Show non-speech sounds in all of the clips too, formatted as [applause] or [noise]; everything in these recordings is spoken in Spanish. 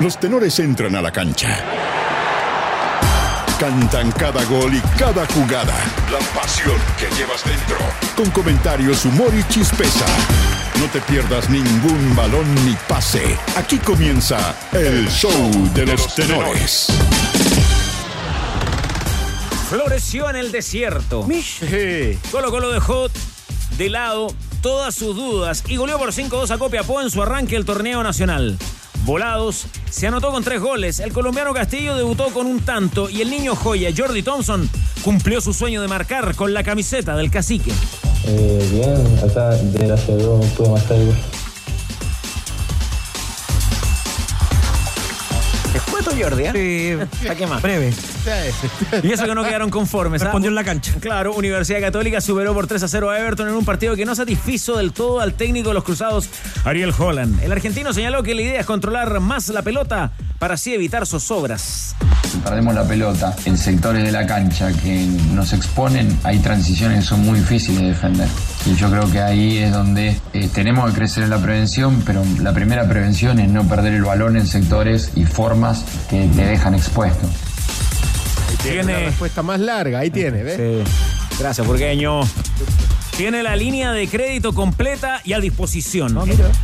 Los tenores entran a la cancha. Cantan cada gol y cada jugada. La pasión que llevas dentro. Con comentarios, humor y chispeza. No te pierdas ningún balón ni pase. Aquí comienza el show de los tenores. Floreció en el desierto. Colo Colo dejó de lado todas sus dudas y goleó por 5-2 a Copiapó en su arranque del torneo nacional. Volados, se anotó con tres goles. El colombiano Castillo debutó con un tanto y el niño joya Jordi Thompson cumplió su sueño de marcar con la camiseta del cacique. Eh, bien, acá de la ciudad pude marcar Jordi, ¿eh? Sí, ¿Para qué más? breve. Y eso que no quedaron conformes. ¿ah? Respondió en la cancha. Claro, Universidad Católica superó por 3 a 0 a Everton en un partido que no satisfizo del todo al técnico de los Cruzados, Ariel Holland. El argentino señaló que la idea es controlar más la pelota para así evitar zozobras. Si perdemos la pelota en sectores de la cancha que nos exponen, hay transiciones que son muy difíciles de defender. Y yo creo que ahí es donde eh, tenemos que crecer en la prevención, pero la primera prevención es no perder el balón en sectores y formas que te dejan expuesto. Tiene la Tiene. respuesta más larga, ahí tiene, ¿ves? Sí. Gracias, Burgueño. Tiene la línea de crédito completa y a disposición.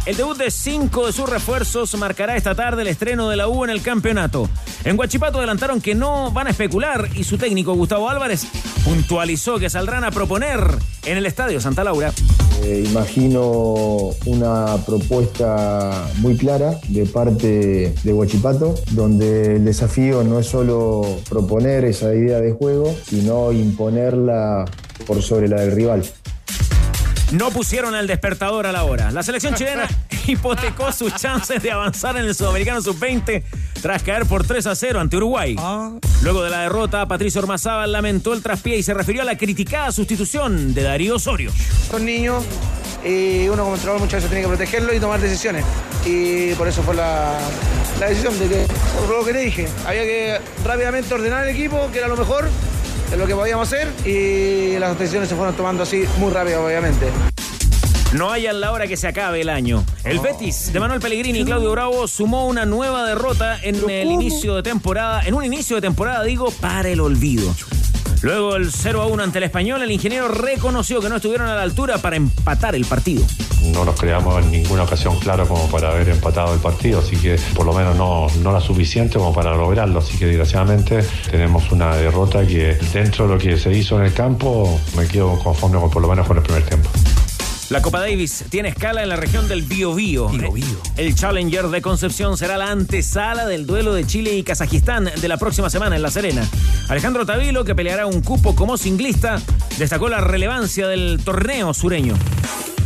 El debut de cinco de sus refuerzos marcará esta tarde el estreno de la U en el campeonato. En Guachipato adelantaron que no van a especular y su técnico Gustavo Álvarez puntualizó que saldrán a proponer en el Estadio Santa Laura. Eh, imagino una propuesta muy clara de parte de Huachipato, donde el desafío no es solo proponer esa idea de juego, sino imponerla por sobre la del rival. No pusieron el despertador a la hora. La selección chilena [laughs] hipotecó sus chances de avanzar en el Sudamericano Sub-20 tras caer por 3 a 0 ante Uruguay. Luego de la derrota, Patricio Ormazábal lamentó el traspié y se refirió a la criticada sustitución de Darío Osorio. Son niños y uno como entrenador muchas veces tiene que protegerlo y tomar decisiones. Y por eso fue la, la decisión de que, por lo que te dije, había que rápidamente ordenar el equipo, que era lo mejor de lo que podíamos hacer y las decisiones se fueron tomando así muy rápido, obviamente. No hay a la hora que se acabe el año. El Betis de Manuel Pellegrini y Claudio Bravo sumó una nueva derrota en el inicio de temporada, en un inicio de temporada, digo, para el olvido. Luego el 0 a 1 ante el español, el ingeniero reconoció que no estuvieron a la altura para empatar el partido. no nos creamos en ninguna ocasión claro como para haber empatado el partido, así que por lo menos no, no la suficiente como para lograrlo. Así que desgraciadamente tenemos una derrota que dentro de lo que se hizo en el campo me quedo conforme con por lo menos con el primer tiempo. La Copa Davis tiene escala en la región del Biobío. El Challenger de Concepción será la antesala del duelo de Chile y Kazajistán de la próxima semana en La Serena. Alejandro Tavilo, que peleará un cupo como singlista, destacó la relevancia del torneo sureño.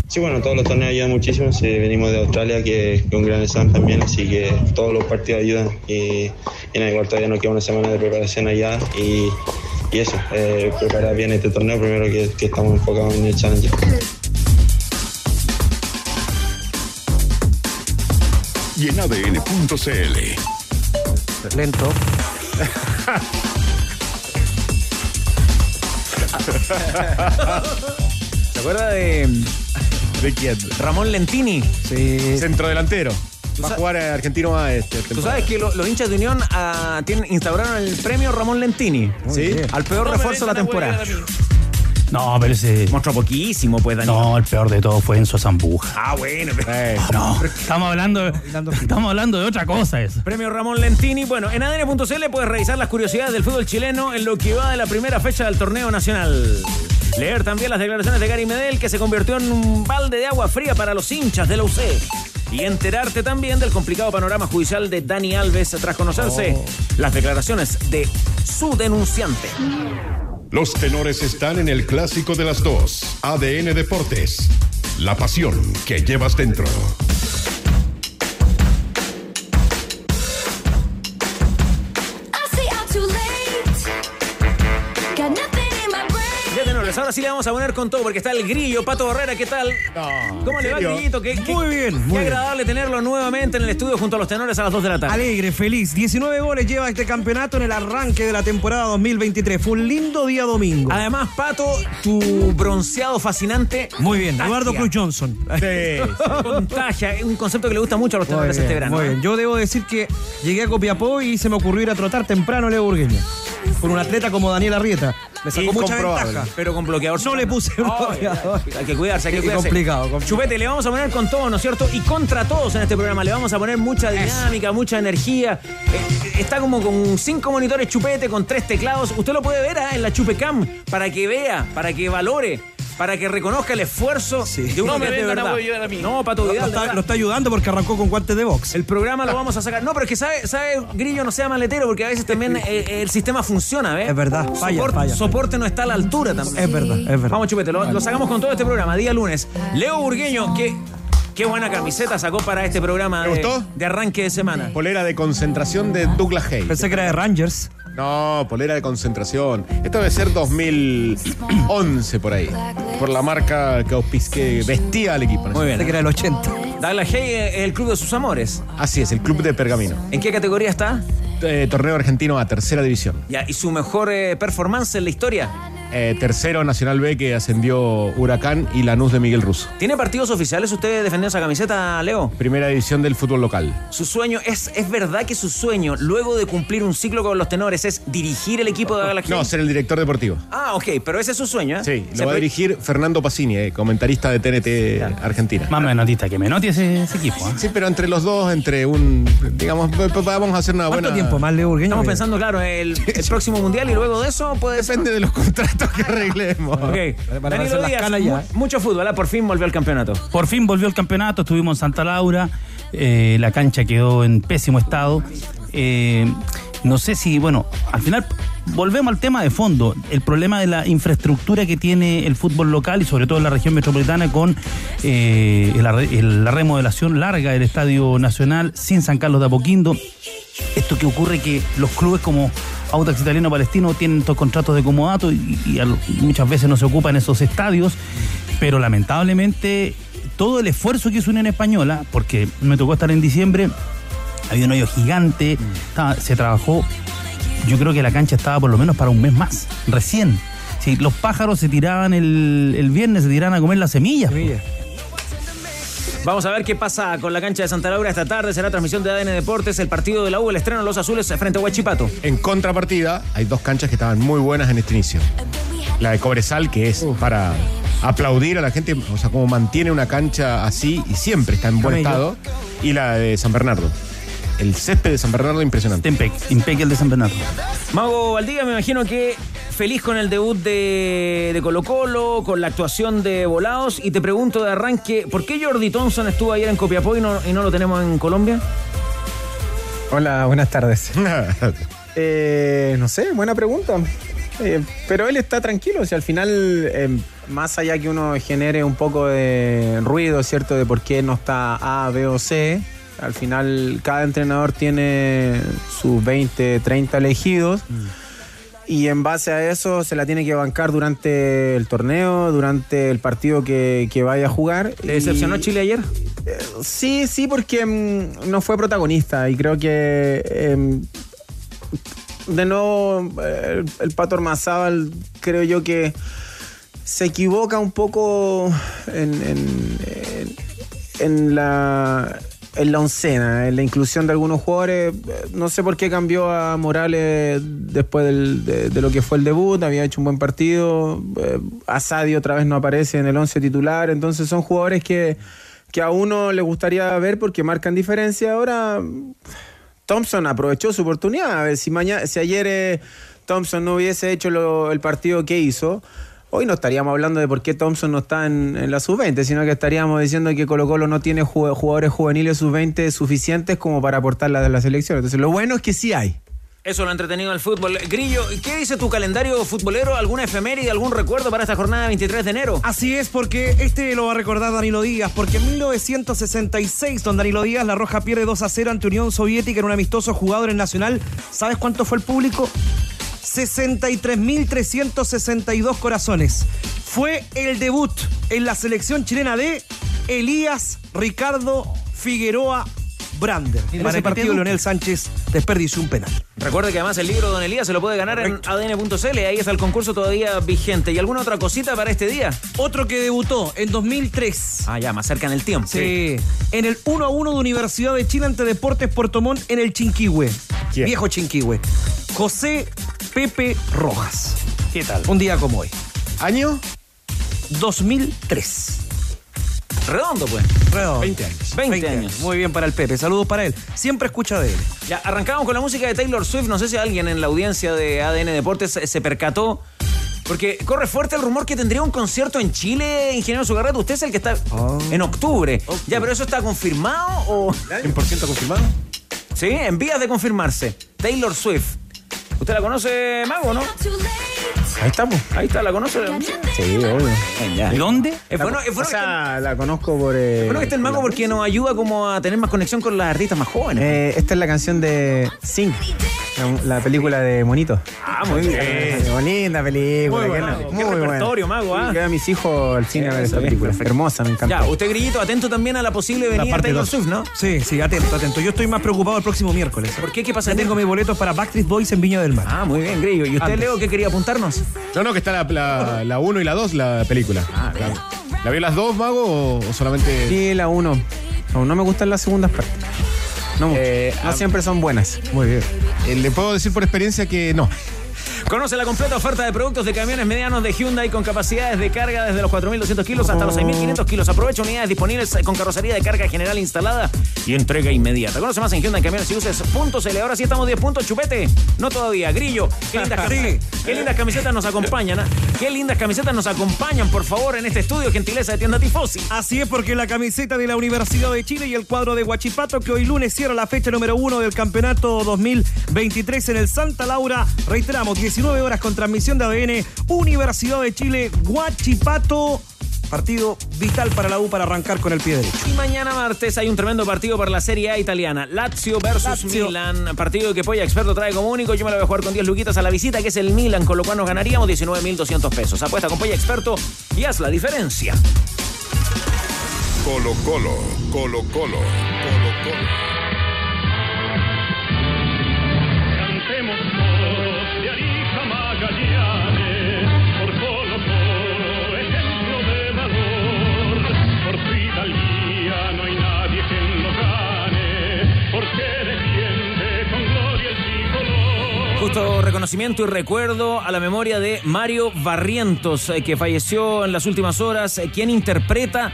Sí, bueno, todos los torneos ayudan muchísimo. Sí, venimos de Australia, que es un gran examen también, así que todos los partidos ayudan. Y, y nada, igual todavía nos queda una semana de preparación allá y, y eso, eh, preparar bien este torneo, primero que, que estamos enfocados en el Challenger. Y en ADN.cl. Lento. ¿Se acuerda de ¿De quién? Ramón Lentini? Sí. Centro delantero. Va a jugar a Argentino A este. Tú sabes que lo- los hinchas de Unión ah, tienen, instauraron el premio Ramón Lentini. ¿Sí? Al peor refuerzo de la temporada. No, pero ese. Mostró poquísimo, pues, Daniel. No, el peor de todo fue Enzo Zambuja. Ah, bueno. pero- Eh, No, estamos hablando, [laughs] estamos hablando de otra cosa eso. Premio Ramón Lentini. Bueno, en ADN.cl puedes revisar las curiosidades del fútbol chileno en lo que va de la primera fecha del torneo nacional. Leer también las declaraciones de Gary Medel, que se convirtió en un balde de agua fría para los hinchas de la UC. Y enterarte también del complicado panorama judicial de Dani Alves tras conocerse las declaraciones de su denunciante. Los tenores están en el clásico de las dos. ADN Deportes. La pasión que llevas dentro. Ahora sí le vamos a poner con todo porque está el grillo, Pato Barrera, ¿qué tal? ¿Cómo le va? Grillito? ¿Qué, qué- Muy bien, Qué muy bien. agradable tenerlo nuevamente en el estudio junto a los tenores a las 2 de la tarde. Alegre, feliz. 19 goles lleva este campeonato en el arranque de la temporada 2023. Fue un lindo día domingo. Además, Pato, tu bronceado fascinante. Muy bien, contagia. Eduardo Cruz Johnson. [laughs] Contagia, es un concepto que le gusta mucho a los tenores bien, este verano. muy ¿eh? bien. Yo debo decir que llegué a Copiapó y se me ocurrió ir a trotar temprano Leo Burgueño. Por un atleta como Daniel Arrieta. Me sacó mucha ventaja. Pero con bloqueador. No le puse bloqueador. Hay que cuidarse, hay que cuidarse. complicado, complicado. Chupete, le vamos a poner con todo, ¿no es cierto? Y contra todos en este programa. Le vamos a poner mucha dinámica, mucha energía. Eh, está como con cinco monitores Chupete, con tres teclados. Usted lo puede ver ah, en la Chupecam para que vea, para que valore, para que reconozca el esfuerzo de uno No me que de a verdad. huevillar a mí. No, Pato Lo Vidal, está, verdad. lo está ayudando porque arrancó con guantes de box. El programa lo vamos a sacar. No, pero es que sabe, sabe Grillo, no sea maletero, porque a veces también [laughs] eh, el sistema funciona, ¿ves? Es verdad, falla, soporte, falla. soporte no está a la altura también. Es verdad, es verdad. Vamos, Chupete, lo, lo sacamos con todo este programa, día lunes. Leo Burgueño, qué, qué buena camiseta sacó para este programa ¿Te de, gustó? de arranque de semana. Polera de concentración de Douglas Hay. Pensé que era de Rangers. No, polera de concentración. Esto debe ser 2011 por ahí. Por la marca que, auspic- que vestía al equipo. Muy bien. Pensé que era del 80. Douglas Hay es el club de sus amores. Así es, el club de Pergamino. ¿En qué categoría está? Eh, torneo argentino a tercera división. Ya, ¿Y su mejor eh, performance en la historia? Eh, tercero Nacional B que ascendió Huracán y Lanús de Miguel Russo. ¿Tiene partidos oficiales usted defendiendo esa camiseta, Leo? Primera división del fútbol local. Su sueño, es, es verdad que su sueño, luego de cumplir un ciclo con los tenores, es dirigir el equipo de Galaxy. No, ser el director deportivo. Ah, ok, pero ese es su sueño, ¿eh? Sí, Se lo va a dirigir Fernando Pacini, eh, comentarista de TNT Argentina. Más menotista que Menotti ese, ese equipo. ¿eh? Sí, pero entre los dos, entre un, digamos, vamos a hacer una ¿Cuánto buena... tiempo más Leo Burgueño? Estamos pensando, claro, el, [laughs] el próximo mundial y luego de eso puede ser. Depende de los contratos que arreglemos. Ok, Para Danilo las Díaz, canas ya. mu- mucho fútbol, ¿ah? por fin volvió al campeonato. Por fin volvió el campeonato, estuvimos en Santa Laura, eh, la cancha quedó en pésimo estado. Eh, no sé si, bueno, al final volvemos al tema de fondo, el problema de la infraestructura que tiene el fútbol local y sobre todo en la región metropolitana con eh, el- la remodelación larga del Estadio Nacional sin San Carlos de Apoquindo. Esto que ocurre que los clubes como Audax Italiano Palestino tienen estos contratos de comodato y, muchas veces no se ocupan esos estadios, pero lamentablemente todo el esfuerzo que hizo Unión Española, porque me tocó estar en diciembre, había un hoyo gigante, se trabajó, yo creo que la cancha estaba por lo menos para un mes más, recién. Si los pájaros se tiraban el, el viernes, se tiraban a comer las. Semillas. Vamos a ver qué pasa con la cancha de Santa Laura esta tarde. Será transmisión de ADN Deportes, el partido de la U, el estreno de los azules frente a Huachipato. En contrapartida, hay dos canchas que estaban muy buenas en este inicio. La de Cobresal, que es para aplaudir a la gente, o sea, como mantiene una cancha así y siempre está en buen estado. Y la de San Bernardo. El césped de San Bernardo impresionante. Tempec, Impec el de San Bernardo. Mago Valdivia, me imagino que feliz con el debut de, de Colo Colo, con la actuación de Volados. Y te pregunto de arranque, ¿por qué Jordi Thompson estuvo ayer en Copiapó y no, y no lo tenemos en Colombia? Hola, buenas tardes. [laughs] Eh, no sé, buena pregunta. Eh, pero él está tranquilo, si al final, eh, más allá que uno genere un poco de ruido, ¿cierto? De por qué no está A, B o C, al final cada entrenador tiene sus 20, 30 elegidos. Y en base a eso se la tiene que bancar durante el torneo, durante el partido que, que vaya a jugar. ¿Le decepcionó Y- Chile ayer? eh, Sí, sí, porque mm, no fue protagonista y creo que em, de nuevo el, el Pato Ormazábal creo yo que se equivoca un poco en, en- en- en la en la oncena, en la inclusión de algunos jugadores. Eh, No sé por qué cambió a Morales después de, lo que fue el debut, había hecho un buen partido. Eh, Asadi otra vez no aparece en el once titular, entonces son jugadores que, que a uno le gustaría ver porque marcan diferencia. Ahora Thompson aprovechó su oportunidad. A ver, si, mañana, si ayer eh, Thompson no hubiese hecho el partido que hizo, hoy no estaríamos hablando de por qué Thompson no está en, en la sub-20, sino que estaríamos diciendo que Colo Colo no tiene ju- jugadores juveniles sub-20 suficientes como para aportar la de la selección. Entonces, lo bueno es que sí hay. Eso lo ha entretenido el fútbol. Grillo, ¿qué dice tu calendario futbolero? ¿Alguna efeméride, algún recuerdo para esta jornada 23 de enero? Así es, porque este lo va a recordar Danilo Díaz, porque en 1966, don Danilo Díaz, La Roja pierde 2 a 0 ante Unión Soviética en un amistoso jugador en Nacional. ¿Sabes cuánto fue el público? 63.362 corazones. fue el debut en la selección chilena de Elías Ricardo Figueroa Brander. ¿Y de Para ese el partido? Leonel Sánchez desperdició un penal. Recuerde que además el libro Don Elías se lo puede ganar en adn.cl. Ahí está el concurso todavía vigente. ¿Y alguna otra cosita para este día? Otro que debutó en 2003. Ah, ya, más cerca en el tiempo. Sí. En el 1 a 1 de Universidad de Chile ante Deportes Puerto Montt en el Chinquihue. Viejo Chinquihue. José Pepe Rojas. ¿Qué tal? Un día como hoy. ¿Año? 2003. Redondo, pues. Redondo. 20 años. 20, años. Muy bien para el Pepe. Saludos para él. Siempre escucha de él. Ya, arrancamos con la música de Taylor Swift. No sé si alguien en la audiencia de ADN Deportes se, percató. Porque corre fuerte el rumor que tendría un concierto en Chile, ingeniero Sugarrato. Usted es el que está en octubre. Ya, pero eso está confirmado o. ¿100% confirmado? Sí, en vías de confirmarse. Taylor Swift. ¿Usted la conoce, Mago, no? Ahí estamos. Ahí está, ¿la conoce? Sí, obvio. ¿De dónde? Es bueno, es o bueno, sea, la conozco por. eh, que, bueno que esté el Mago porque nos ayuda como a tener más conexión con las artistas más jóvenes. eh, esta es la canción de Sing, la, la película de Monito. ah, muy bien. Eh, bonita película. Muy buena. no- Qué repertorio, Mago, ¿ah? Lleva a mis hijos al cine a ver bien, película. perfecto. Hermosa, me encanta. Ya, usted, Grillito, atento también a la posible venida de parte Taylor. Swift, ¿no? Sí, sí, atento, atento. Yo estoy más preocupado el próximo miércoles. ¿Por qué? ¿Qué pasa? Ya tengo mis boletos para Backstreet Boys en Viña del Mar. Ah, muy bien, Grillo. ¿Y usted, Antes. Leo, qué quería apuntarnos? No, no, que está la 1 la, la uno y la 2, la película. Ah, bien. ¿La vio las dos, Mago, o, o solamente...? Sí, la 1. No, no me gustan las segundas partes. No, mucho. Eh, no ah, siempre son buenas. Muy bien. Eh, le puedo decir por experiencia que no. Conoce la completa oferta de productos de camiones medianos de Hyundai con capacidades de carga desde los 4.200 kilos hasta los 6.500 kilos. Aprovecha unidades disponibles con carrocería de carga general instalada y entrega inmediata. Conoce más en Hyundai Camiones y Uses puntos L. Ahora sí estamos 10 puntos, chupete. No todavía. Grillo, qué lindas, [laughs] camisetas, qué lindas camisetas nos acompañan. ¿ah? Qué lindas camisetas nos acompañan, por favor, en este estudio. Gentileza de tienda Tifosi. Así es porque la camiseta de la Universidad de Chile y el cuadro de Huachipato que hoy lunes cierra la fecha número uno del campeonato 2023 en el Santa Laura. Reiteramos, 19 horas con transmisión de ADN, Universidad de Chile, Huachipato. Partido vital para la U para arrancar con el pie derecho. Y mañana martes hay un tremendo partido por la Serie A italiana. Lazio versus Lazio. Milan. Partido que Polla Experto trae como único. Yo me lo voy a jugar con 10 luquitas a la visita, que es el Milan, con lo cual nos ganaríamos 19.200 pesos. Apuesta con Polla Experto y haz la diferencia. Colo Colo, Colo Colo, Colo Colo. Justo reconocimiento y recuerdo a la memoria de Mario Barrientos, eh, que falleció en las últimas horas, eh, quien interpreta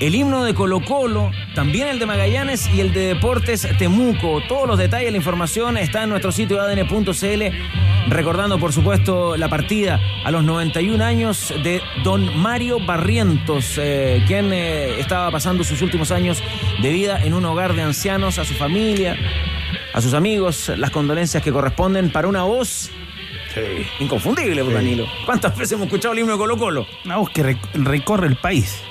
el himno de Colo Colo, también el de Magallanes y el de Deportes Temuco. Todos los detalles, la información está en nuestro sitio adn.cl, recordando por supuesto la partida a los 91 años de don Mario Barrientos, eh, quien eh, estaba pasando sus últimos años de vida en un hogar de ancianos, a su familia, a sus amigos, las condolencias que corresponden para una voz inconfundible, pues, Danilo. ¿Cuántas veces hemos escuchado el himno de Colo Colo? Una voz que rec- recorre el país.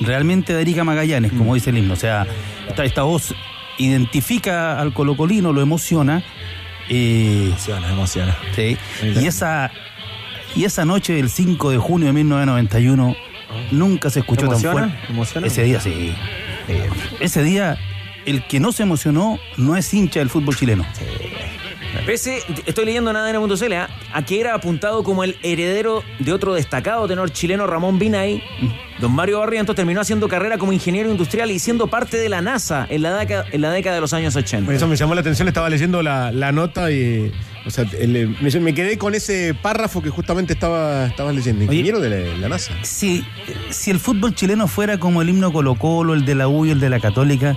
Realmente de Erika Magallanes, como dice el himno. O sea, esta, esta voz identifica al colocolino, lo emociona. eh, Emociona, emociona. sí. Y esa, y esa noche del 5 de junio de 1991 nunca se escuchó tan fuerte. ¿Emociona? Ese día sí. Ese día, el que no se emocionó no es hincha del fútbol chileno. Pese, estoy leyendo en ADN.cl, ¿ah? a que era apuntado como el heredero de otro destacado tenor chileno, Ramón Binay, don Mario Barrientos terminó haciendo carrera como ingeniero industrial y siendo parte de la NASA en la década, en la década de los años 80. Eso me llamó la atención, estaba leyendo la, la nota y. O sea, el- me, me quedé con ese párrafo que justamente estaba, estabas leyendo. Ingeniero de la, la NASA. Si, si el fútbol chileno fuera como el himno Colo Colo, el de la U y el de la Católica,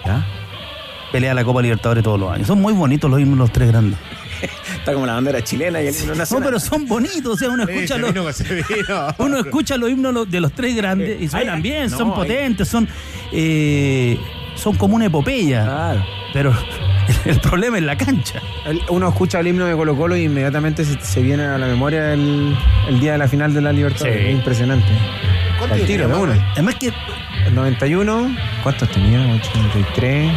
pelea la Copa Libertadores todos los años. Son muy bonitos los himnos los tres grandes. [laughs] Está como la bandera chilena y el himno No, nacional. pero son bonitos, o sea, uno escucha los, [laughs] uno escucha los himnos de los tres grandes y suenan ay, bien, no, son ay. potentes, son eh, son como una epopeya. Claro. Pero el, [laughs] el problema es la cancha. El- Uno escucha el himno de Colo Colo y inmediatamente se, se viene a la memoria el, el día de la final de la Libertad. Sí. Es impresionante. ¿Cuánto Al tiro, de. Además que El 91, ¿cuántos tenía? 83.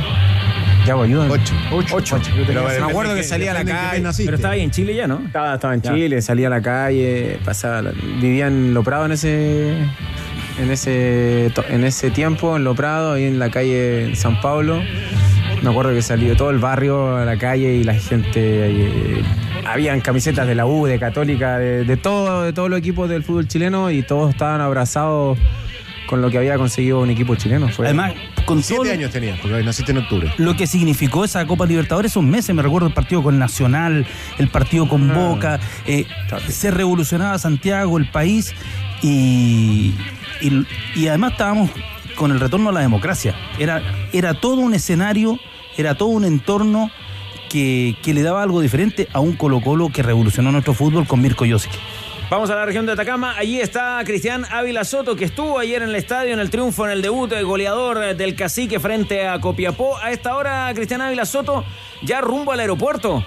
Yago, ayúdame. Ocho. Ocho. Yo tenía- Pero me acuerdo que salía a la calle. Pero estaba ahí en Chile ya, ¿no? Estaba, estaba en Ya. Chile, salía a la calle, pasaba, la- vivía en Lo Prado en ese, en ese, to- en ese tiempo, en Lo Prado, ahí en la calle en San Pablo. Me acuerdo que salió todo el barrio a la calle y la gente, eh, habían camisetas de la U, de Católica, de, de todo, de todos los equipos del fútbol chileno y todos estaban abrazados con lo que había conseguido un equipo chileno. Fue, Además, con Siete lo- años tenías, porque naciste en octubre. lo que significó esa Copa Libertadores esos meses, me recuerdo el partido con Nacional, el partido con Ah. Boca, eh, se revolucionaba Santiago, el país y, y, y además estábamos con el retorno a la democracia. Era, era todo un escenario, era todo un entorno que, que le daba algo diferente a un Colo Colo que revolucionó nuestro fútbol con Mirko Josic. Vamos a la región de Atacama. Allí está Cristian Ávila Soto, que estuvo ayer en el estadio en el triunfo, en el debut del goleador eh, del cacique frente a Copiapó. A esta hora, Cristian Ávila Soto ya rumbo al aeropuerto.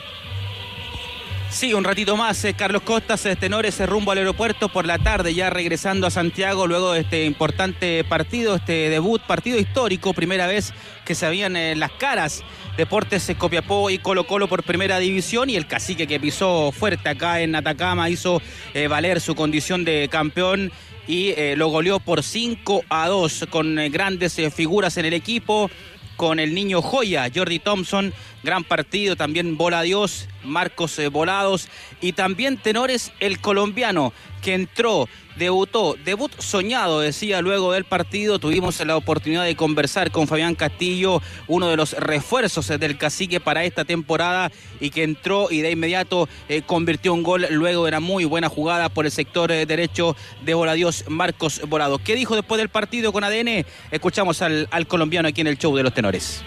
Sí, un ratito más, eh, Carlos Costas, eh, tenores eh, rumbo al aeropuerto por la tarde, ya regresando a Santiago luego de este importante partido, este debut, partido histórico, primera vez que se habían las caras Deportes Copiapó y Colo Colo por primera división y el cacique que pisó fuerte acá en Atacama hizo valer su condición de campeón y lo goleó por 5 a 2 con grandes figuras en el equipo con el niño Joya, Jordi Thompson, gran partido, también Bola Dios, Marcos eh, Volados. Y también Tenores el colombiano que entró, debutó, debut soñado, decía luego del partido, tuvimos la oportunidad de conversar con Fabián Castillo, uno de los refuerzos eh, del cacique para esta temporada y que entró y de inmediato eh, convirtió un gol luego de una muy buena jugada por el sector eh, derecho de Voladios Marcos Volado. ¿Qué dijo después del partido con ADN? Escuchamos al, al colombiano aquí en el show de los tenores.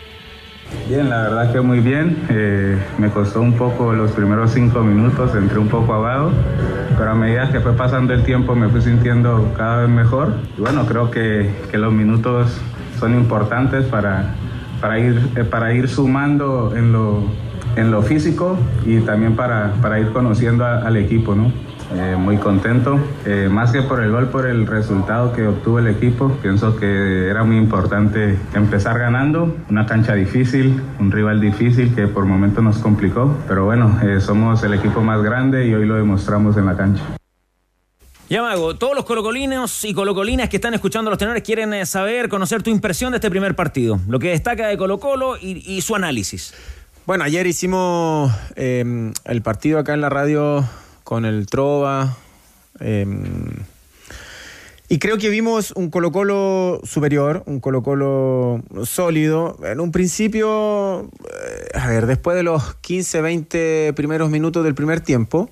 Bien, la verdad que muy bien. Eh, me costó un poco los primeros cinco minutos, entré un poco abajo, pero a medida que fue pasando el tiempo me fui sintiendo cada vez mejor. Y bueno, creo que, que los minutos son importantes para, para, ir, eh, para ir sumando en lo, en lo físico y también para, para ir conociendo al equipo, ¿no? Eh, muy contento, eh, más que por el gol, por el resultado que obtuvo el equipo. Pienso que era muy importante empezar ganando, una cancha difícil, un rival difícil que por momentos nos complicó, pero bueno, eh, somos el equipo más grande y hoy lo demostramos en la cancha. Ya, Mago, todos los colocolinos y colocolinas que están escuchando a los tenores quieren saber, conocer tu impresión de este primer partido, lo que destaca de Colo Colo y, y su análisis. Bueno, ayer hicimos eh, el partido acá en la radio con el Trova. eh, y creo que vimos un Colo Colo superior, un Colo Colo sólido. En un principio, eh, a ver, después de los 15, 20 primeros minutos del primer tiempo,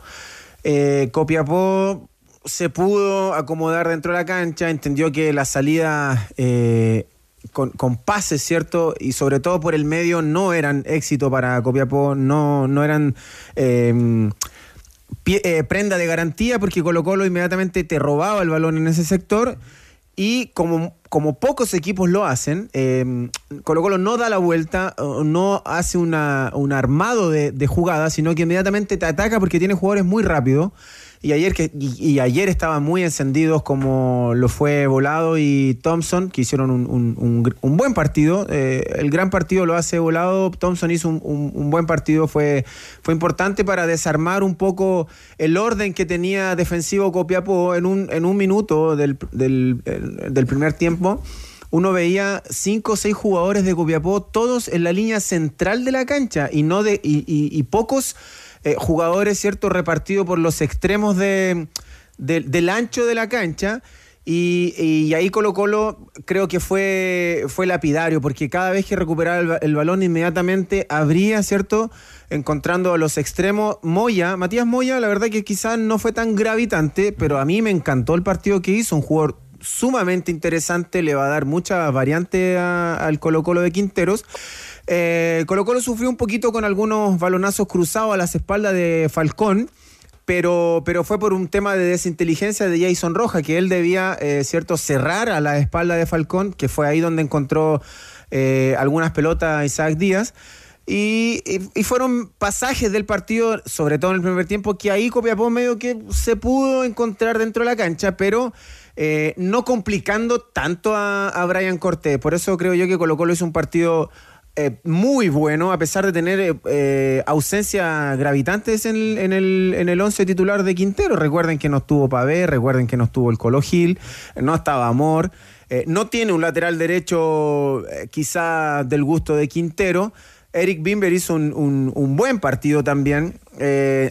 eh, Copiapó se pudo acomodar dentro de la cancha, entendió que la salida eh, con, pases, ¿cierto? Y sobre todo por el medio no eran éxito para Copiapó, no, no eran eh, eh, prenda de garantía porque Colo Colo inmediatamente te robaba el balón en ese sector y como, como pocos equipos lo hacen, eh, Colo Colo no da la vuelta, no hace una, un armado de, de jugadas, sino que inmediatamente te ataca porque tiene jugadores muy rápidos. Y ayer, que, y, ayer estaban muy encendidos como lo fue Volado y Thompson, que hicieron un, un- un buen partido. Eh, el gran partido lo hace Volado, Thompson hizo un, buen partido, fue, fue importante para desarmar un poco el orden que tenía defensivo Copiapó en un, en un minuto del, del- el- del primer tiempo. Uno veía cinco o seis jugadores de Copiapó, todos en la línea central de la cancha y no de y pocos eh, jugadores, ¿cierto?, repartidos por los extremos de, de- del ancho de la cancha. Y, ahí Colo Colo creo que fue, fue lapidario, porque cada vez que recuperaba el, ba- el balón inmediatamente habría, ¿cierto? Encontrando a los extremos. Moya, Matías Moya, la verdad que quizás no fue tan gravitante, pero a mí me encantó el partido que hizo, un jugador sumamente interesante, le va a dar mucha variante a- al Colo Colo de Quinteros. Eh, Colo Colo sufrió un poquito con algunos balonazos cruzados a las espaldas de Falcón, pero, pero fue por un tema de desinteligencia de Jason Roja, que él debía, eh, cierto, cerrar a la espalda de Falcón, que fue ahí donde encontró eh, algunas pelotas Isaac Díaz. Y, fueron pasajes del partido, sobre todo en el primer tiempo, que ahí Copiapó medio que se pudo encontrar dentro de la cancha, pero eh, no complicando tanto a, a Brian Cortés. Por eso creo yo que Colo Colo hizo un partido eh, muy bueno, a pesar de tener eh, eh, ausencias gravitantes en, el- en el, en el once titular de Quintero. Recuerden que no estuvo Pavé, recuerden que no estuvo el Colo Gil, no estaba Amor. no tiene un lateral derecho quizá del gusto de Quintero. Eric Bimber hizo un, buen partido también.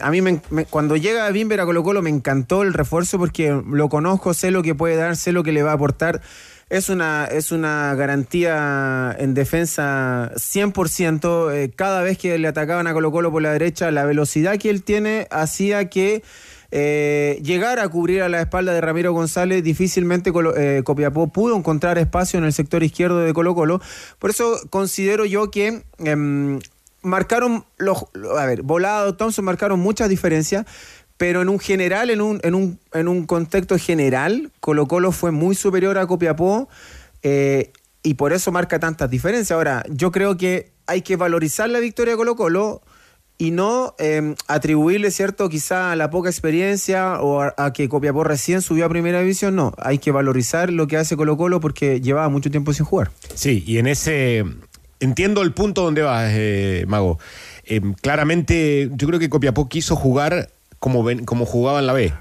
A mí me- cuando llega Bimber a Colo Colo me encantó el refuerzo porque lo conozco, sé lo que puede dar, sé lo que le va a aportar. Es una, es una garantía en defensa 100%. Eh, cada vez que le atacaban a Colo Colo por la derecha, la velocidad que él tiene hacía que eh, llegar a cubrir a la espalda de Ramiro González, difícilmente Colo- eh, Copiapó pudo encontrar espacio en el sector izquierdo de Colo Colo. Por eso considero yo que em, marcaron los, a ver, Volado, Thompson marcaron muchas diferencias, pero en un general, en un, en un, en un contexto general, Colo Colo fue muy superior a Copiapó eh, y por eso marca tantas diferencias. Ahora, yo creo que hay que valorizar la victoria de Colo Colo y no eh, atribuirle, ¿cierto? Quizá a la poca experiencia o a, a que Copiapó recién subió a Primera División. No, hay que valorizar lo que hace Colo Colo porque llevaba mucho tiempo sin jugar. Sí, y en ese. Entiendo el punto donde vas, eh, Mago. Eh, claramente, yo creo que Copiapó quiso jugar como, ven- como jugaba en la B.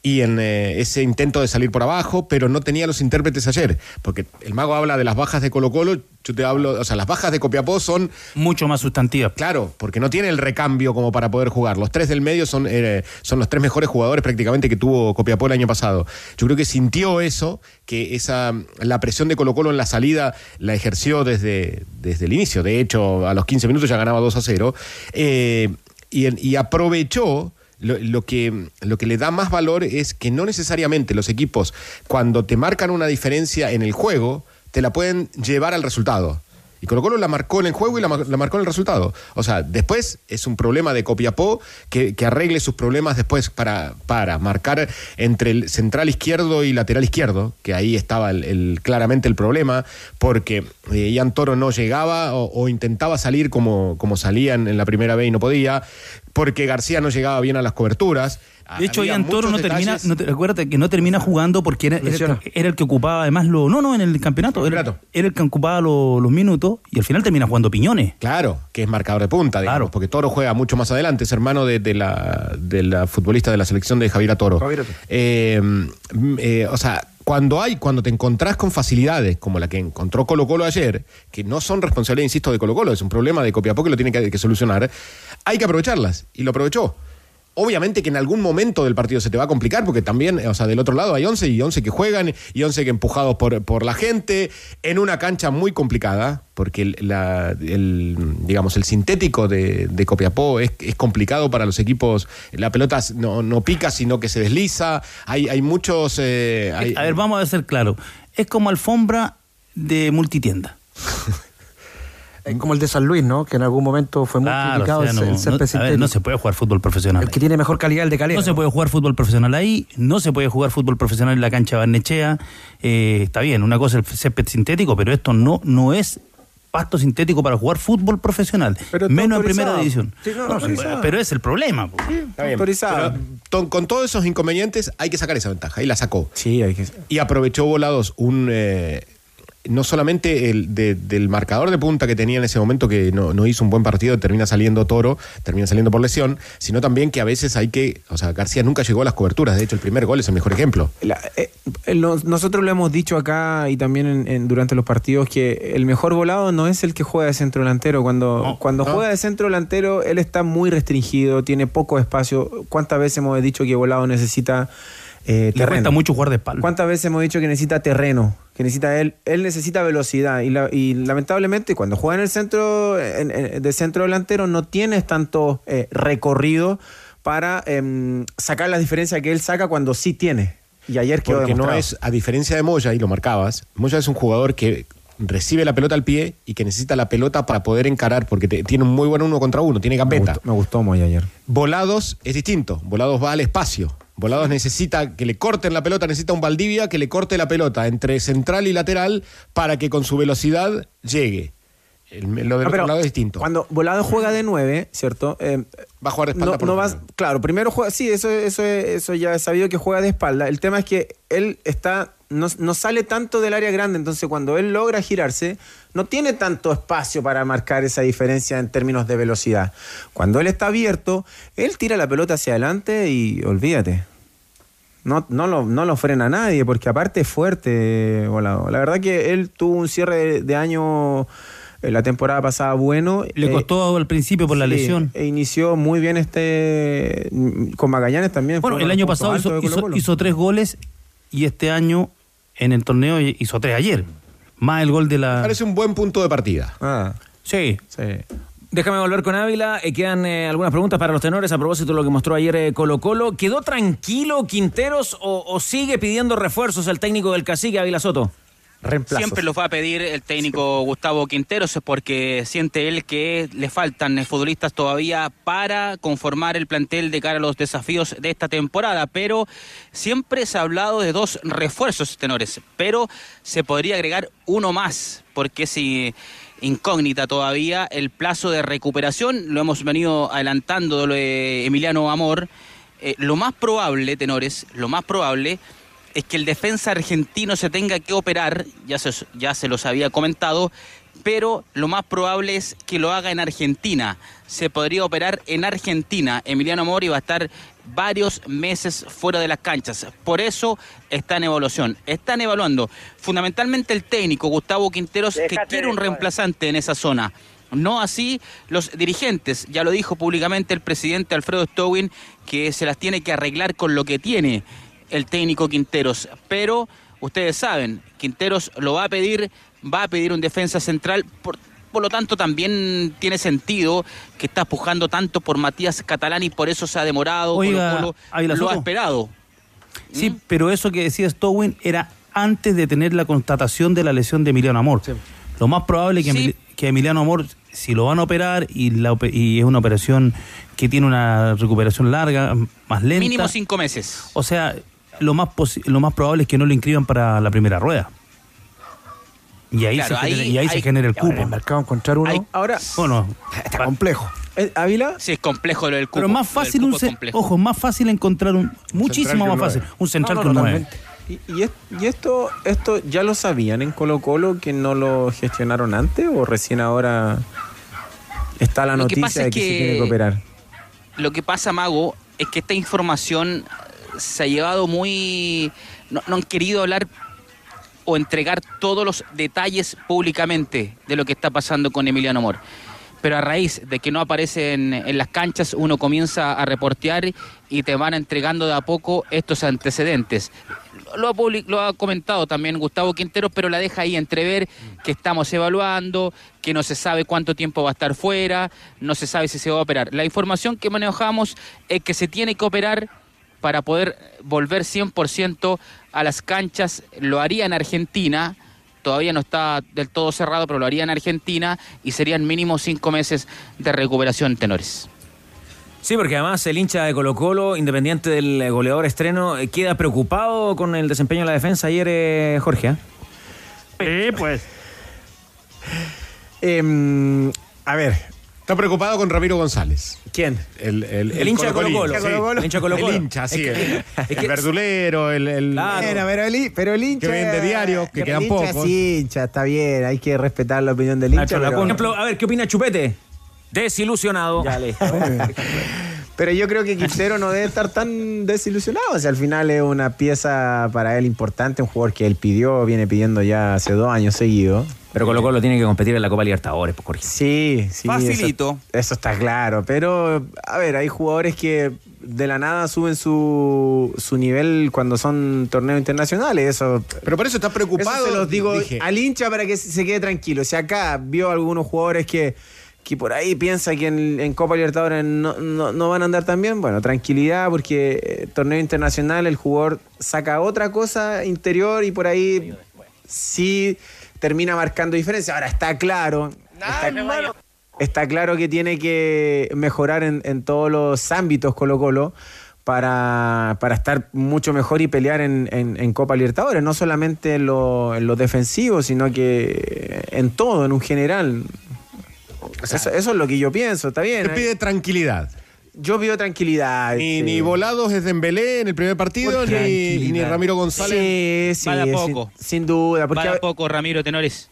Y en eh, ese intento de salir por abajo, pero no tenía los intérpretes ayer. Porque el Mago habla de las bajas de Colo-Colo, yo te hablo. O sea, las bajas de Copiapó son. Mucho más sustantivas. Claro, porque no tiene el recambio como para poder jugar. Los tres del medio son, eh, son los tres mejores jugadores prácticamente que tuvo Copiapó el año pasado. Yo creo que sintió eso, que esa la presión de Colo Colo en la salida la ejerció desde, desde el inicio. De hecho, a los 15 minutos ya ganaba 2 a 0. Eh, y aprovechó. Lo, lo que, lo que le da más valor es que no necesariamente los equipos, cuando te marcan una diferencia en el juego, te la pueden llevar al resultado. Y Colo Colo la marcó en el juego y la, mar- la marcó en el resultado. O sea, después es un problema de Copiapó que, que arregle sus problemas después para, para marcar entre el central izquierdo y lateral izquierdo, que ahí estaba el- el- claramente el problema, porque eh, Ian Toro no llegaba o, o intentaba salir como, como salían en la primera vez y no podía, porque García no llegaba bien a las coberturas. De hecho, Ian Toro no termina, no te, acuérdate que no termina jugando porque era, era el, que- era el que ocupaba además lo. No, no, en el campeonato. Era, era el que ocupaba lo- los minutos y al final termina jugando piñones. Claro, que es marcador de punta, digamos, porque Toro juega mucho más adelante, es hermano de, de la, de la futbolista de la selección de Javier Toro. Eh, mm, eh, o sea, cuando hay, cuando te encontrás con facilidades como la que encontró Colo Colo ayer, que no son responsabilidad, insisto, de Colo Colo, es un problema de Copiapó que lo tiene que, que solucionar, hay que aprovecharlas, y lo aprovechó. Obviamente que en algún momento del partido se te va a complicar, porque también, o sea, del otro lado hay 11 y 11 que juegan y 11 que empujados por, por la gente, en una cancha muy complicada, porque el, la- el, digamos, el sintético de, de Copiapó es, es complicado para los equipos. La pelota no, no pica, sino que se desliza. Hay, hay muchos. eh, hay- A ver, vamos a ser claros. Es como alfombra de multitienda. [laughs] Es como el de San Luis, ¿no? Que en algún momento fue muy Claro, criticado o sea, el- no, el no- césped a ver, sintético. no se puede jugar fútbol profesional. El que tiene mejor calidad el de Calera. No se puede jugar fútbol profesional ahí, no se puede jugar fútbol profesional en la cancha Barnechea. Eh, está bien, una cosa es el césped sintético, pero esto no, no es pasto sintético para jugar fútbol profesional, Pero menos en primera división. Sí, no, No, pero es el problema. Está bien, pero con todos esos inconvenientes hay que sacar esa ventaja y la sacó. Sí, hay que. Y aprovechó Volados un. eh, no solamente el de- del marcador de punta que tenía en ese momento, que no, no hizo un buen partido, termina saliendo Toro, termina saliendo por lesión, sino también que a veces hay que. O sea, García nunca llegó a las coberturas. De hecho, el primer gol es el mejor ejemplo. La- eh, nos- nosotros lo hemos dicho acá y también en- en- durante los partidos que el mejor volado no es el que juega de centro delantero. Cuando, cuando no. juega de centro delantero, él está muy restringido, tiene poco espacio. ¿Cuántas veces hemos dicho que volado necesita eh, Le terreno? cuesta mucho jugar de espalda. ¿Cuántas veces hemos dicho que necesita terreno? Que necesita él, él necesita velocidad. Y, la- y lamentablemente, cuando juega en el centro, en- en- de centro delantero, no tienes tanto eh, recorrido para em, sacar las diferencias que él saca cuando sí tiene. Y ayer quedó Porque no demostrado. es, a diferencia de Moya, y lo marcabas, Moya es un jugador que recibe la pelota al pie y que necesita la pelota para poder encarar, porque te- tiene un muy buen uno contra uno, tiene me gambeta. gustó, me gustó Moya ayer. Volados es distinto. Volados va al espacio. Volados necesita que le corten la pelota, necesita un Valdivia que le corte la pelota entre central y lateral para que con su velocidad llegue. El- lo del No, otro pero lado es distinto. Cuando Volado juega de 9, ¿cierto? Eh, va a jugar de espalda no, por no lo vas, claro, primero juega, sí, eso, eso, eso ya he sabido que juega de espalda. El tema es que él está no, no sale tanto del área grande, entonces cuando él logra girarse, no tiene tanto espacio para marcar esa diferencia en términos de velocidad. Cuando él está abierto, él tira la pelota hacia adelante y olvídate. No, no, lo, no lo frena nadie, porque aparte es fuerte. Volado. La verdad que él tuvo un cierre de, de año eh, la temporada pasada bueno. Le Eh, costó al principio por la sí, lesión. E inició muy bien este. mm, Con Magallanes también. Bueno, el año pasado hizo tres goles y este año en el torneo hizo tres ayer. Más el gol de la. Parece un buen punto de partida. Ah, sí. sí. Déjame volver con Ávila. Eh, quedan eh, algunas preguntas para los tenores a propósito de lo que mostró ayer eh, Colo Colo. ¿Quedó tranquilo Quinteros o, o sigue pidiendo refuerzos el técnico del cacique Ávila Soto? Siempre los va a pedir el técnico Gustavo Quinteros porque siente él que le faltan eh, futbolistas todavía para conformar el plantel de cara a los desafíos de esta temporada. Pero siempre se ha hablado de dos refuerzos tenores, pero se podría agregar uno más porque si incógnita todavía el plazo de recuperación, lo hemos venido adelantando de Emiliano Amor. Eh, lo más probable, tenores, lo más probable es que el defensa argentino se tenga que operar, ya se, ya se los había comentado, pero lo más probable es que lo haga en Argentina. Se podría operar en Argentina. Emiliano Mori va a estar varios meses fuera de las canchas. Por eso está en evaluación. Están evaluando fundamentalmente el técnico Gustavo Quinteros, que quiere un reemplazante en esa zona. No así los dirigentes. Ya lo dijo públicamente el presidente Alfredo Stowin, que se las tiene que arreglar con lo que tiene el técnico Quinteros. Pero ustedes saben, Quinteros lo va a pedir, va a pedir un defensa central. Por, por lo tanto, también tiene sentido que está pujando tanto por Matías Catalán y por eso se ha demorado. Oiga, Colo-Colo Ávila lo ha esperado. Sí, pero eso que decía Stowin era antes de tener la constatación de la lesión de Emiliano Amor. Lo más probable es que, Sí. Que Emiliano Amor, si lo van a operar y, la y es una operación que tiene una recuperación larga, más lenta. Mínimo cinco meses. O sea, lo más, posi- lo más probable es que no lo inscriban para la primera rueda. Y ahí, Claro, se, genera, y ahí se genera el Ahora, en cupo. el mercado encontrar uno Hay- Ahora, Bueno, está complejo. ¿eh, Ávila, Sí, es complejo lo del cupo. pero más fácil, cupo un ojo, más fácil encontrar un, muchísimo que más fácil, un central No, no, con nueve. ¿y, y es- y esto, esto ya lo sabían en Colo Colo que no lo gestionaron antes o recién ahora está la Lo que noticia pasa de es que, se que- tiene que operar? Lo que pasa, Mago, es que esta información se ha llevado muy... No, han querido hablar o entregar todos los detalles públicamente de lo que está pasando con Emiliano Amor. Pero a raíz de que no aparece en, las canchas, uno comienza a reportear y te van entregando de a poco estos antecedentes. Lo ha, lo ha comentado también Gustavo Quintero, pero la deja ahí entrever que estamos evaluando, que no se sabe cuánto tiempo va a estar fuera, no se sabe si se va a operar. La información que manejamos es que se tiene que operar para poder volver 100% a las canchas. Lo haría en Argentina, todavía no está del todo cerrado, pero lo haría en Argentina y serían mínimo cinco meses de recuperación, tenores. Sí, porque además el hincha de Colo Colo, independiente del eh, goleador estreno, eh, queda preocupado con el desempeño de la defensa ayer, eh, Jorge. ¿eh? Sí, pues. [laughs] Em, a ver, Está preocupado con Ramiro González. ¿quién? El, el, El hincha de colocolino, Colo-Colo. sí. El hincha de Colo-Colo. El hincha, sí. Es que- el, [laughs] es que- el verdulero, el, el- Claro. Bueno, pero el, pero el hincha. Que vende diario, que el quedan hincha pocos. es hincha, está bien, hay que respetar la opinión del hincha. Nacho pero- Por ejemplo, a ver, ¿qué opina Chupete? Desilusionado. Ya, listo. [laughs] Pero yo creo que [laughs] Quintero no debe estar tan desilusionado. O sea, al final es una pieza para él importante, un jugador que él pidió, viene pidiendo ya hace dos años seguidos. Pero Colo Colo tiene que competir en la Copa Libertadores, pues Jorge. Sí, sí. Facilito. Eso, eso está claro. Pero, a ver, hay jugadores que de la nada suben su, su nivel cuando son torneos internacionales. Eso, Pero por eso está preocupado. eso se los digo dije. al hincha para que se quede tranquilo. Si acá vio algunos jugadores que, que por ahí piensa que en, en Copa Libertadores no, no- no van a andar tan bien, bueno, tranquilidad porque eh, torneo internacional el jugador saca otra cosa interior y por ahí sí termina marcando diferencia. Ahora está claro. Está, está claro que tiene que mejorar en, en todos los ámbitos Colo Colo para, para estar mucho mejor y pelear en, en- en Copa Libertadores, no solamente en lo, en lo defensivo, sino que en todo, en un general. Eso, eso es lo que yo pienso, está bien. Te ¿eh? pide tranquilidad. Yo veo tranquilidad. Ni, sí. ni volados es Dembélé en el primer partido, ni, ni. Ramiro González. Sí, sí, Va de a sin- poco. Sin, duda. Porque Va de a poco, Ramiro Tenores.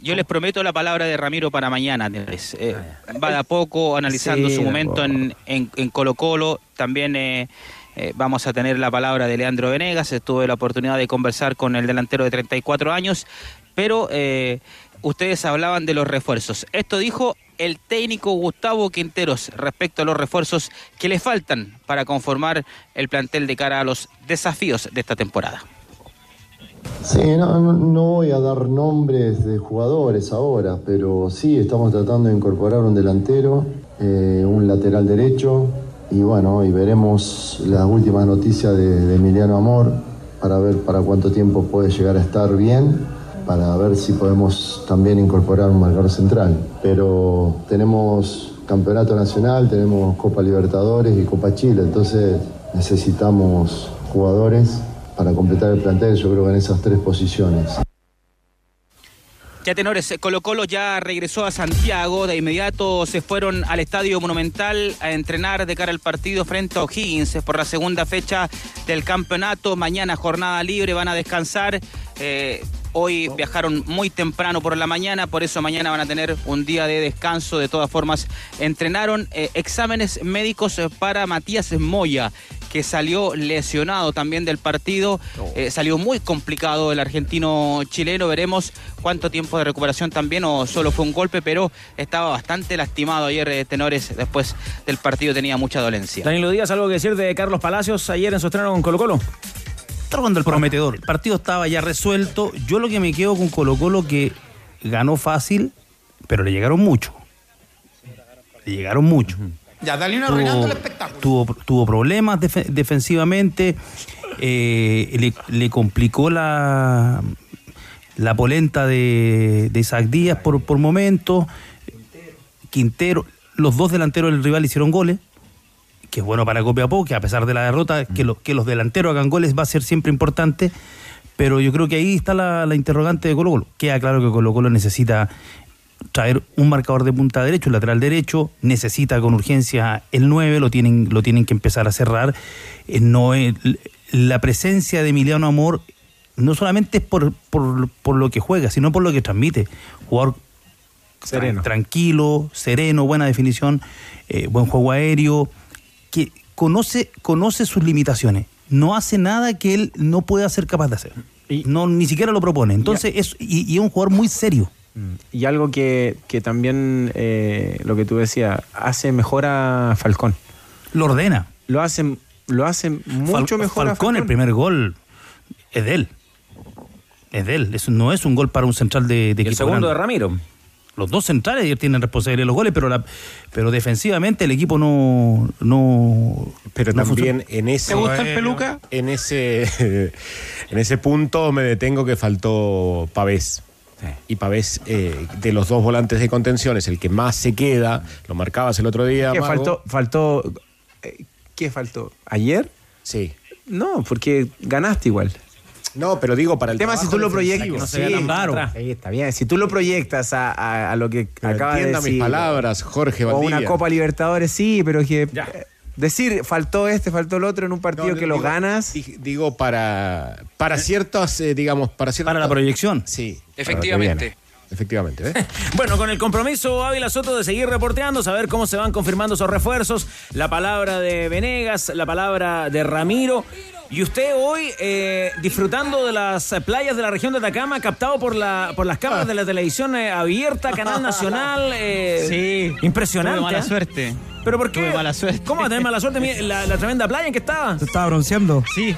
Yo les prometo la palabra de Ramiro para mañana, Tenores. Eh, va de a poco, analizando Sí, su momento poco. en, en, en Colo Colo. También eh, eh, vamos a tener la palabra de Leandro Venegas. Tuve la oportunidad de conversar con el delantero de 34 años. Pero eh, ustedes hablaban de los refuerzos. Esto dijo el técnico Gustavo Quinteros respecto a los refuerzos que le faltan para conformar el plantel de cara a los desafíos de esta temporada. Sí, no, voy a dar nombres de jugadores ahora, pero sí estamos tratando de incorporar un delantero, eh, un lateral derecho y bueno, y veremos las últimas noticias de, de Emiliano Amor para ver para cuánto tiempo puede llegar a estar bien, para ver si podemos también incorporar un marcador central. Pero tenemos campeonato nacional, tenemos Copa Libertadores y Copa Chile, entonces necesitamos jugadores para completar el plantel, yo creo que en esas tres posiciones. Ya tenores, Colo Colo ya regresó a Santiago, de inmediato se fueron al Estadio Monumental a entrenar de cara al partido frente a O'Higgins por la segunda fecha del campeonato. Mañana jornada libre, van a descansar. Eh, hoy viajaron muy temprano por la mañana, por eso mañana van a tener un día de descanso. De todas formas, entrenaron eh, exámenes médicos eh, para Matías Moya, que salió lesionado también del partido. Eh, salió muy complicado el argentino chileno. Veremos cuánto tiempo de recuperación también o solo fue un golpe, pero estaba bastante lastimado ayer eh, Tenores. Después del partido tenía mucha dolencia. Danilo Díaz, algo que decir de Carlos Palacios ayer en su estreno con Colo Colo. Jugando el prometedor. El partido estaba ya resuelto. Yo lo que me quedo con Colo Colo que ganó fácil, pero le llegaron mucho. Le llegaron mucho. Ya, dale una Tuvo- arruinando el espectáculo. Tuvo, tuvo problemas defe- defensivamente, eh, le, le complicó la, la polenta de, de Isaac Díaz por, por momentos. Quintero, los dos delanteros del rival hicieron goles, que es bueno para Copiapó, que a pesar de la derrota, que, lo- que los delanteros hagan goles va a ser siempre importante. Pero yo creo que ahí está la, la interrogante de Colo Colo. Queda claro que Colo Colo necesita traer un marcador de punta derecho, un lateral derecho, necesita con urgencia el 9, lo tienen, lo tienen que empezar a cerrar. Eh, no es- la presencia de Emiliano Amor no solamente es por, por, por lo que juega, sino por lo que transmite. Jugador Sereno. tran- tranquilo, sereno, buena definición, eh, buen juego aéreo, que conoce, conoce sus limitaciones. No hace nada que él no pueda ser capaz de hacer. no, ni siquiera lo propone. Entonces, es, y, y es un jugador muy serio. Y algo que, que también, eh, lo que tú decías, hace mejor a Falcón. Lo ordena. Lo hace, lo hace mucho Fal- mejor a Falcón, el primer gol es de él. Es de él. Eso no es un gol para un central de, de Y el segundo grande. de Ramiro. Los dos centrales ayer tienen responsabilidad de los goles, pero la, pero defensivamente el equipo no. no Pero no también funciona. en ese. ¿Te gusta el peluca? En ese, [laughs] en ese punto me detengo que faltó Pavés. Y Pavés, eh, de los dos volantes de contención, es el que más se queda. Lo marcabas el otro día. ¿Qué Mago. faltó? faltó eh, ¿Qué faltó? ¿Ayer? Sí. No, porque ganaste igual. No, pero digo, para el El tema, si tú lo proyectas. no se vea tan claro. atrás. Ahí está bien. Si tú lo proyectas a, a- a lo que Pero acaba de decir. mis palabras, Jorge O Valdivia. una Copa Libertadores, sí, pero es que. Ya. eh, Decir, faltó este, faltó el otro en un partido No, que lo digo- ganas. di- Digo, para, para ciertas, eh, digamos, para ciertas... Para la proyección. Sí. Efectivamente. Efectivamente. ¿eh? [laughs] Bueno, con el compromiso Ávila Soto de seguir reporteando, saber cómo se van confirmando esos refuerzos, la palabra de Venegas, la palabra de Ramiro. Y usted hoy eh, disfrutando de las eh, playas de la región de Atacama, captado por, la, por las cámaras de la televisión eh, abierta, Canal Nacional. [laughs] eh, Sí. Impresionante. Tuve mala suerte. ¿Pero por qué? Tuve mala suerte. ¿Cómo va a tener mala suerte? La, la tremenda playa en que estaba. ¿Se estaba bronceando? Sí,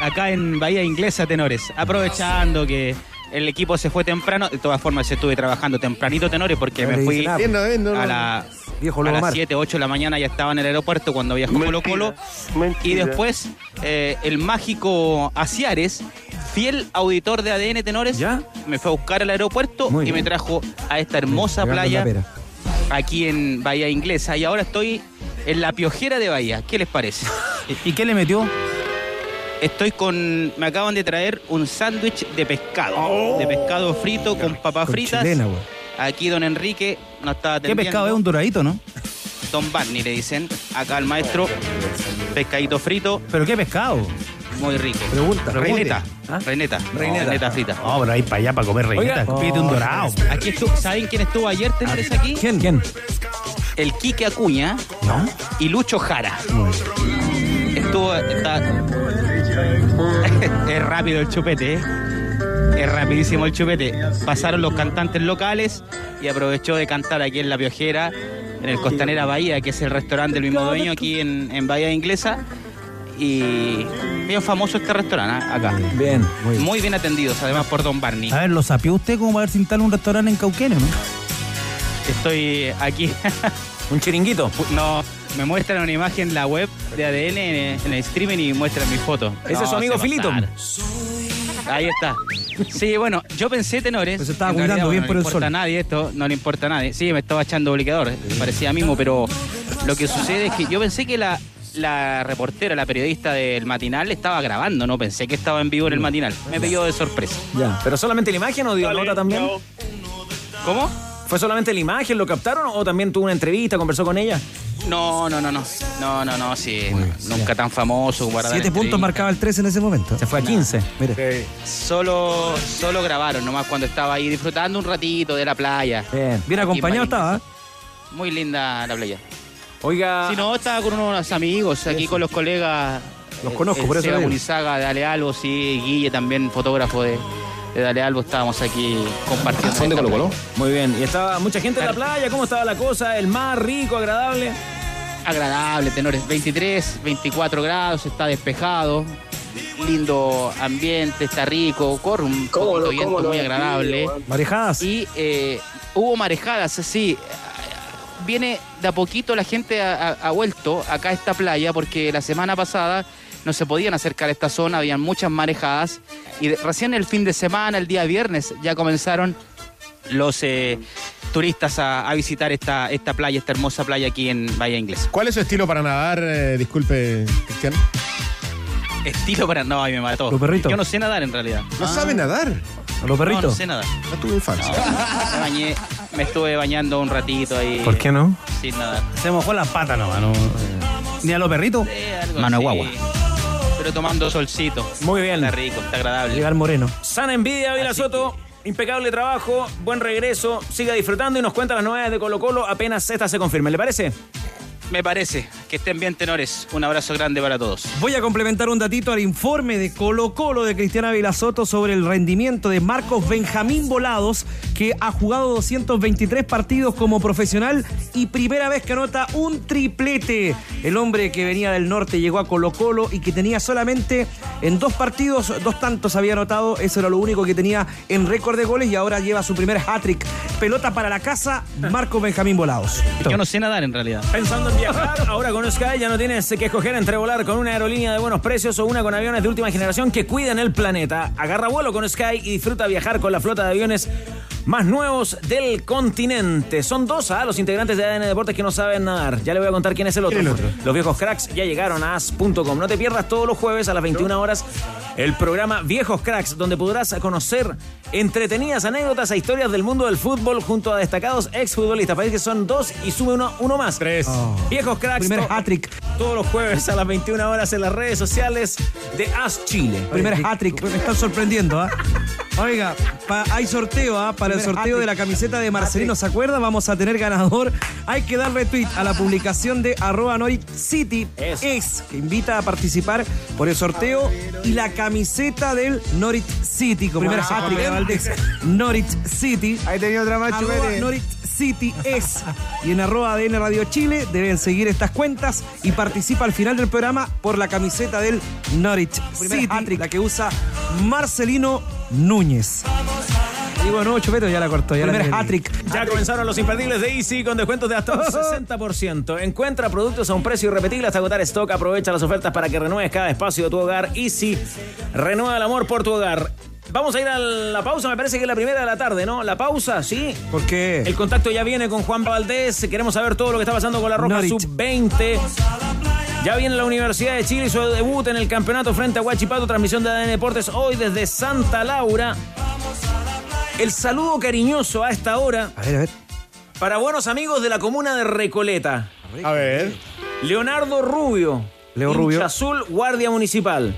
acá en Bahía Inglesa, Tenores. Aprovechando que el equipo se fue temprano. De todas formas, estuve trabajando tempranito, Tenores, porque No me fui no. a, la, Viejo a Lobo las Mar. 7, 8 de la mañana. Ya estaba en el aeropuerto cuando viajó Colo Colo. Y después, eh, el mágico Asiares, fiel auditor de ADN Tenores, ¿Ya? me fue a buscar al aeropuerto Muy y me trajo a esta hermosa playa aquí en Bahía Inglesa. Y ahora estoy en la piojera de Bahía. ¿Qué les parece? ¿Y qué le metió? Estoy con. Me acaban de traer un sándwich de pescado. De pescado frito con papas Con fritas. chilena. Aquí don Enrique nos estaba ¿Qué atendiendo. pescado es? Un doradito, ¿no? Don Barney le dicen. Acá al maestro, pescadito frito. ¿Pero qué pescado? Muy rico. Pregunta. Reineta. ¿Ah? Reineta. Reineta. Reineta frita. No, pero ahí para allá para comer reineta. Oiga. Pídete un Oh. dorado. Aquí estuvo, ¿saben quién estuvo ayer, tenores aquí? ¿Quién? ¿Quién? El Quique Acuña ¿No? y Lucho Jara. Estuvo. está- [laughs] es rápido el chupete, ¿eh? Es rapidísimo el chupete. Pasaron los cantantes locales y aprovechó de cantar aquí en La Piojera, en el Costanera Bahía, que es el restaurante del mismo dueño aquí en, en Bahía Inglesa. Y bien famoso este restaurante ¿ah? acá. Bien, muy bien. Muy bien atendidos, además por Don Barney. A ver, ¿lo sapió usted como para ver si instala un restaurante en Cauquenes, no? Estoy aquí. [laughs] Un chiringuito. No, me muestran una imagen en la web de ADN en, en el streaming y muestran mi foto. Ese No, es su amigo Filito. Ahí está. Sí, bueno, yo pensé, tenores. Pues se estaba en cuidando realidad, bien bueno, por no el le importa sol. a nadie esto, no le importa a nadie. Sí, me estaba echando bloqueador, parecía mismo, pero lo que sucede es que yo pensé que la, la reportera, la periodista del matinal estaba grabando, no pensé que estaba en vivo en el matinal. Me pilló de sorpresa. Ya. ¿Pero solamente la imagen o dio nota también? ¿Cómo? ¿Fue solamente la imagen, lo captaron o también tuvo una entrevista, conversó con ella? No, no, no, no. No, no, no, sí. Nunca tan famoso Siete puntos marcaba el 13 en ese momento. Se fue a 15. Mire. Solo, solo grabaron, nomás cuando estaba ahí disfrutando un ratito de la playa. Bien. Bien acompañado Aquí estaba. ¿eh? Muy linda la playa. Oiga. Si no, estaba con unos amigos, aquí con los colegas. Los eh, conozco, el por eso Seba. Munizaga, Dale Albo, sí, Guille también, fotógrafo de, de Dale Albo, estábamos aquí compartiendo. ¿Son de esta Colo Colo? playa. Muy bien. ¿Y estaba mucha gente en la playa? ¿Cómo estaba la cosa? ¿El mar rico, agradable? Agradable, tenores, 23, 24 grados, está despejado, lindo ambiente, está rico, corre un poquito viento muy agradable. Marejadas. Y eh, hubo marejadas, sí. Viene de a poquito la gente ha, ha- ha vuelto acá a esta playa porque la semana pasada no se podían acercar a esta zona, habían muchas marejadas y de- recién el fin de semana, el día viernes, ya comenzaron los eh, turistas a, a visitar esta, esta playa, esta hermosa playa aquí en Bahía Inglesa. ¿Cuál es su estilo para nadar? Eh, disculpe, Cristian. Estilo para... No, ahí me mató. Los perritos. Yo no sé nadar en realidad. ¿No sabe nadar? A los No, perritos. no sé nadar. No tuve infancia. Me bañé, me estuve bañando un ratito ahí. ¿Por qué no? Sin nadar. Se mojó las patas nomás, ¿no? Ni a los perritos. Algo Mano así. Pero tomando solcito. Muy bien. Está rico, está agradable. Llegar Moreno. Sana envidia, Vila Así Soto. Impecable trabajo, buen regreso. Siga disfrutando y nos cuenta las novedades de Colo Colo apenas esta se confirme. ¿Le parece? Me parece. Que estén bien, tenores. Un abrazo grande para todos. Voy a complementar un datito al informe de Colo Colo de Cristiana Vilasoto sobre el rendimiento de Marcos Benjamín Volados, que ha jugado 223 partidos como profesional y primera vez que anota un triplete. El hombre que venía del norte llegó a Colo Colo y que tenía solamente en dos partidos, dos tantos había anotado, eso era lo único que tenía en récord de goles y ahora lleva su primer hat-trick. Pelota para la casa, Marcos Benjamín Volados. Yo no sé nadar en realidad. Pensando en viajar, ahora con Sky ya no tienes que escoger entre volar con una aerolínea de buenos precios o una con aviones de última generación que cuiden el planeta. Agarra vuelo con Sky y disfruta viajar con la flota de aviones más nuevos del continente. Son dos a los integrantes de ADN Deportes que no saben nadar. Ya le voy a contar quién es el otro. Los viejos cracks ya llegaron a as.com. No te pierdas todos los jueves a las 21 horas el programa Viejos Cracks, donde podrás conocer entretenidas anécdotas e historias del mundo del fútbol junto a destacados exfutbolistas. Parece que son dos y sube uno, uno más. Tres. Viejos Cracks. Primer hat-trick. Todos los jueves a las 21 horas en las redes sociales de As Chile. Primer hat-trick. Me están sorprendiendo, ¿ah? [laughs] Oiga, pa- hay sorteo, ¿ah? Para el sorteo de la camiseta de Marcelino, ¿se acuerda? Vamos a tener ganador. Hay que dar retweet a la publicación de arroba Norwich City. Es, que invita a participar por el sorteo y la camiseta del Norwich City. Como Primer hat-trick. Valdés. Norwich City. Ahí tenía otra más. Norwich City es. Y en arroba ADN Radio Chile deben seguir estas cuentas y participa al final del programa por la camiseta del Norwich City, la que usa Marcelino Núñez. Digo, no, Chupeto ya la cortó. Ya Primer la- hat-trick. Ya comenzaron los imperdibles de Easy con descuentos de hasta un [laughs] 60%. Encuentra productos a un precio irrepetible hasta agotar stock. Aprovecha las ofertas para que renueves cada espacio de tu hogar. Easy, renueva el amor por tu hogar. Vamos a ir a la pausa, me parece que es la primera de la tarde, ¿no? La pausa, sí. ¿Por qué? El contacto ya viene con Juan Valdés. Queremos saber todo lo que está pasando con la Roja Norwich. Sub-20. Ya viene la Universidad de Chile y su debut en el campeonato frente a Huachipato. Transmisión de ADN Deportes hoy desde Santa Laura. El saludo cariñoso a esta hora A ver, a ver. para buenos amigos de la comuna de Recoleta. A ver. Leonardo Rubio. Leo Rubio. azul, guardia municipal.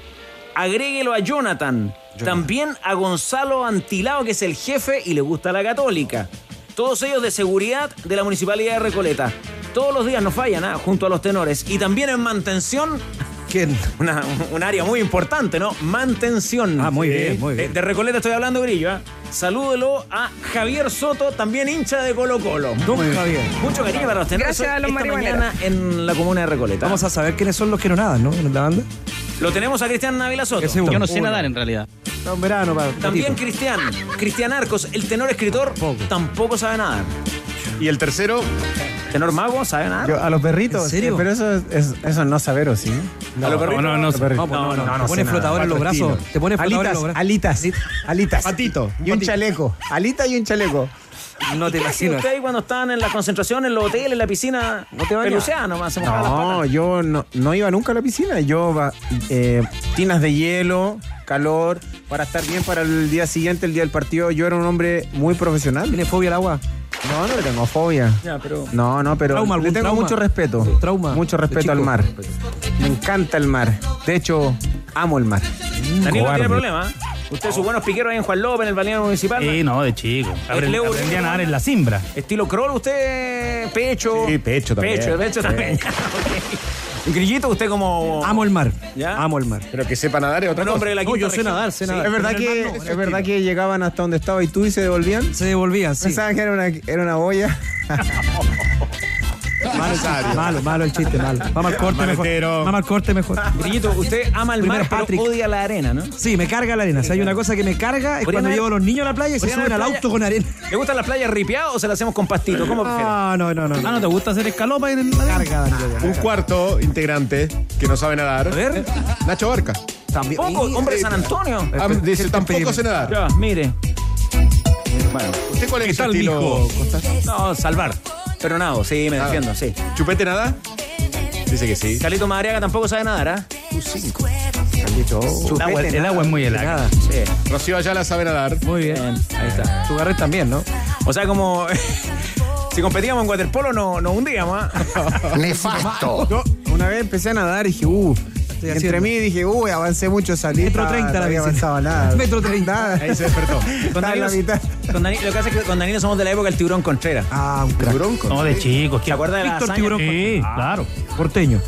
Agréguelo a Jonathan. También a Gonzalo Antilao, que es el jefe y le gusta la católica. Todos ellos de seguridad de la Municipalidad de Recoleta. Todos los días no fallan, ¿ah? junto a los tenores. Y también en mantención, [laughs] ¿Quién? una- un área muy importante, ¿no? Mantención. Ah, muy bien, muy bien. De, de Recoleta estoy hablando, Grillo. ¿ah? Salúdelo a Javier Soto, también hincha de Colo Colo. Don Javier. Mucho cariño para los tenores Gracias a los esta mañana en la comuna de Recoleta. Vamos a saber quiénes son los que no nadan, ¿no? En la banda. Lo tenemos a Cristian Navila Soto. Yo no sé Uno. nadar en realidad. Está en verano para. También ratito. Cristian. Cristian Arcos, el tenor escritor, tampoco sabe nadar. Y el tercero, Tenor mago, sabe nadar. Yo, a los perritos. ¿En serio? eh, pero eso es, es- eso no saber, ¿o sí? a los perritos. no, no, Los perritos. No, no, no, no te pone sé flotador nada. en los brazos. Te pone flotador en Alitas, los brazos. alitas, alitas. patito. Y un chaleco. Alita y un chaleco. No [laughs] te ¿Qué imaginas. usted ahí cuando estaban en la concentración, en los hoteles, en la piscina? No te bañas. Peluceada nomás, se las No, patas. yo no, no iba nunca a la piscina. Yo eh, tinas de hielo, calor, para estar bien para el día siguiente, el día del partido. Yo era un hombre muy profesional. ¿Tiene fobia al agua? No, no le tengo fobia. Ya, pero... No, no, pero Trauma, le tengo trauma. mucho respeto. Sí, trauma Mucho respeto al mar. Me encanta el mar. De hecho, amo el mar. Danilo no tiene problema. Usted, sus buenos piqueros ahí en Juan López, en el balneario municipal. Sí, no, de chico. Aprendí, Leo aprendí Rubio, a nadar ¿no? en la simbra. Estilo crawl, usted, pecho. Sí, pecho también. Pecho, pecho Sí. también. [laughs] Ok. Grillito, usted como. Amo el mar. ¿Ya? Amo el mar. Pero que sepa nadar es otra Un hombre de la No, quinta yo sé región. nadar, sé Sí. nadar. ¿Es verdad, que, mar no, ¿Es verdad que llegaban hasta donde estaba y tú y se devolvían? Se devolvían, sí. Pensaban que era una, era una boya. [laughs] Malo, el chiste, malo, malo el chiste, malo. Vamos al corte mejor. Maletero. Vamos al corte mejor. Grillito, usted ama el Primero mar, pero Patrick. odia la arena, ¿no? Sí, me carga la arena. Si hay una cosa que me carga es ¿Podrían cuando haber- llevo a los niños a la playa y se ¿Podrían suben al haber auto con arena. ¿Le gustan las playas ripiadas o se las hacemos con pastito? ¿Cómo prefiere? No, no, no, no. Ah, ¿no te gusta hacer escalopa en la Carga, ya. Un cuarto integrante que no sabe nadar. A ver. Nacho Barca. También. Poco, hombre de San Antonio. Ah, dice, ¿qué tampoco sé nadar. Ya, mire. Bueno, ¿Usted cuál es ¿Qué su tal, estilo? mijo? no, salvar. Pero nado, sí, me Ah. defiendo, sí. ¿Chupete nada? Dice que sí. Carlito Madariaga tampoco sabe nadar, ¿ah? El agua, el agua es muy helada. Nada. Sí. Rocío Ayala sabe nadar. Muy bien. Bien, ahí está. Tu garret también, ¿no? O sea, como [laughs] si competíamos en waterpolo, no, no hundíamos, ¿ah? [laughs] Nefasto. [laughs] Yo una vez empecé a nadar y dije, uh. Estoy Entre haciendo- mí dije, uy, avancé mucho, salí. Metro estaba- 30 la no había avanzado [laughs] nada. Metro 30. Nada. Ahí se despertó. [laughs] Con en la Danilo, mitad. [laughs] con Danilo- lo que pasa es que con Danilo somos de la época del tiburón Contreras. Ah, un crack. Tiburón con- No, de chicos. ¿Se acuerda de la Víctor? Tiburón. Sí, claro. Porteño.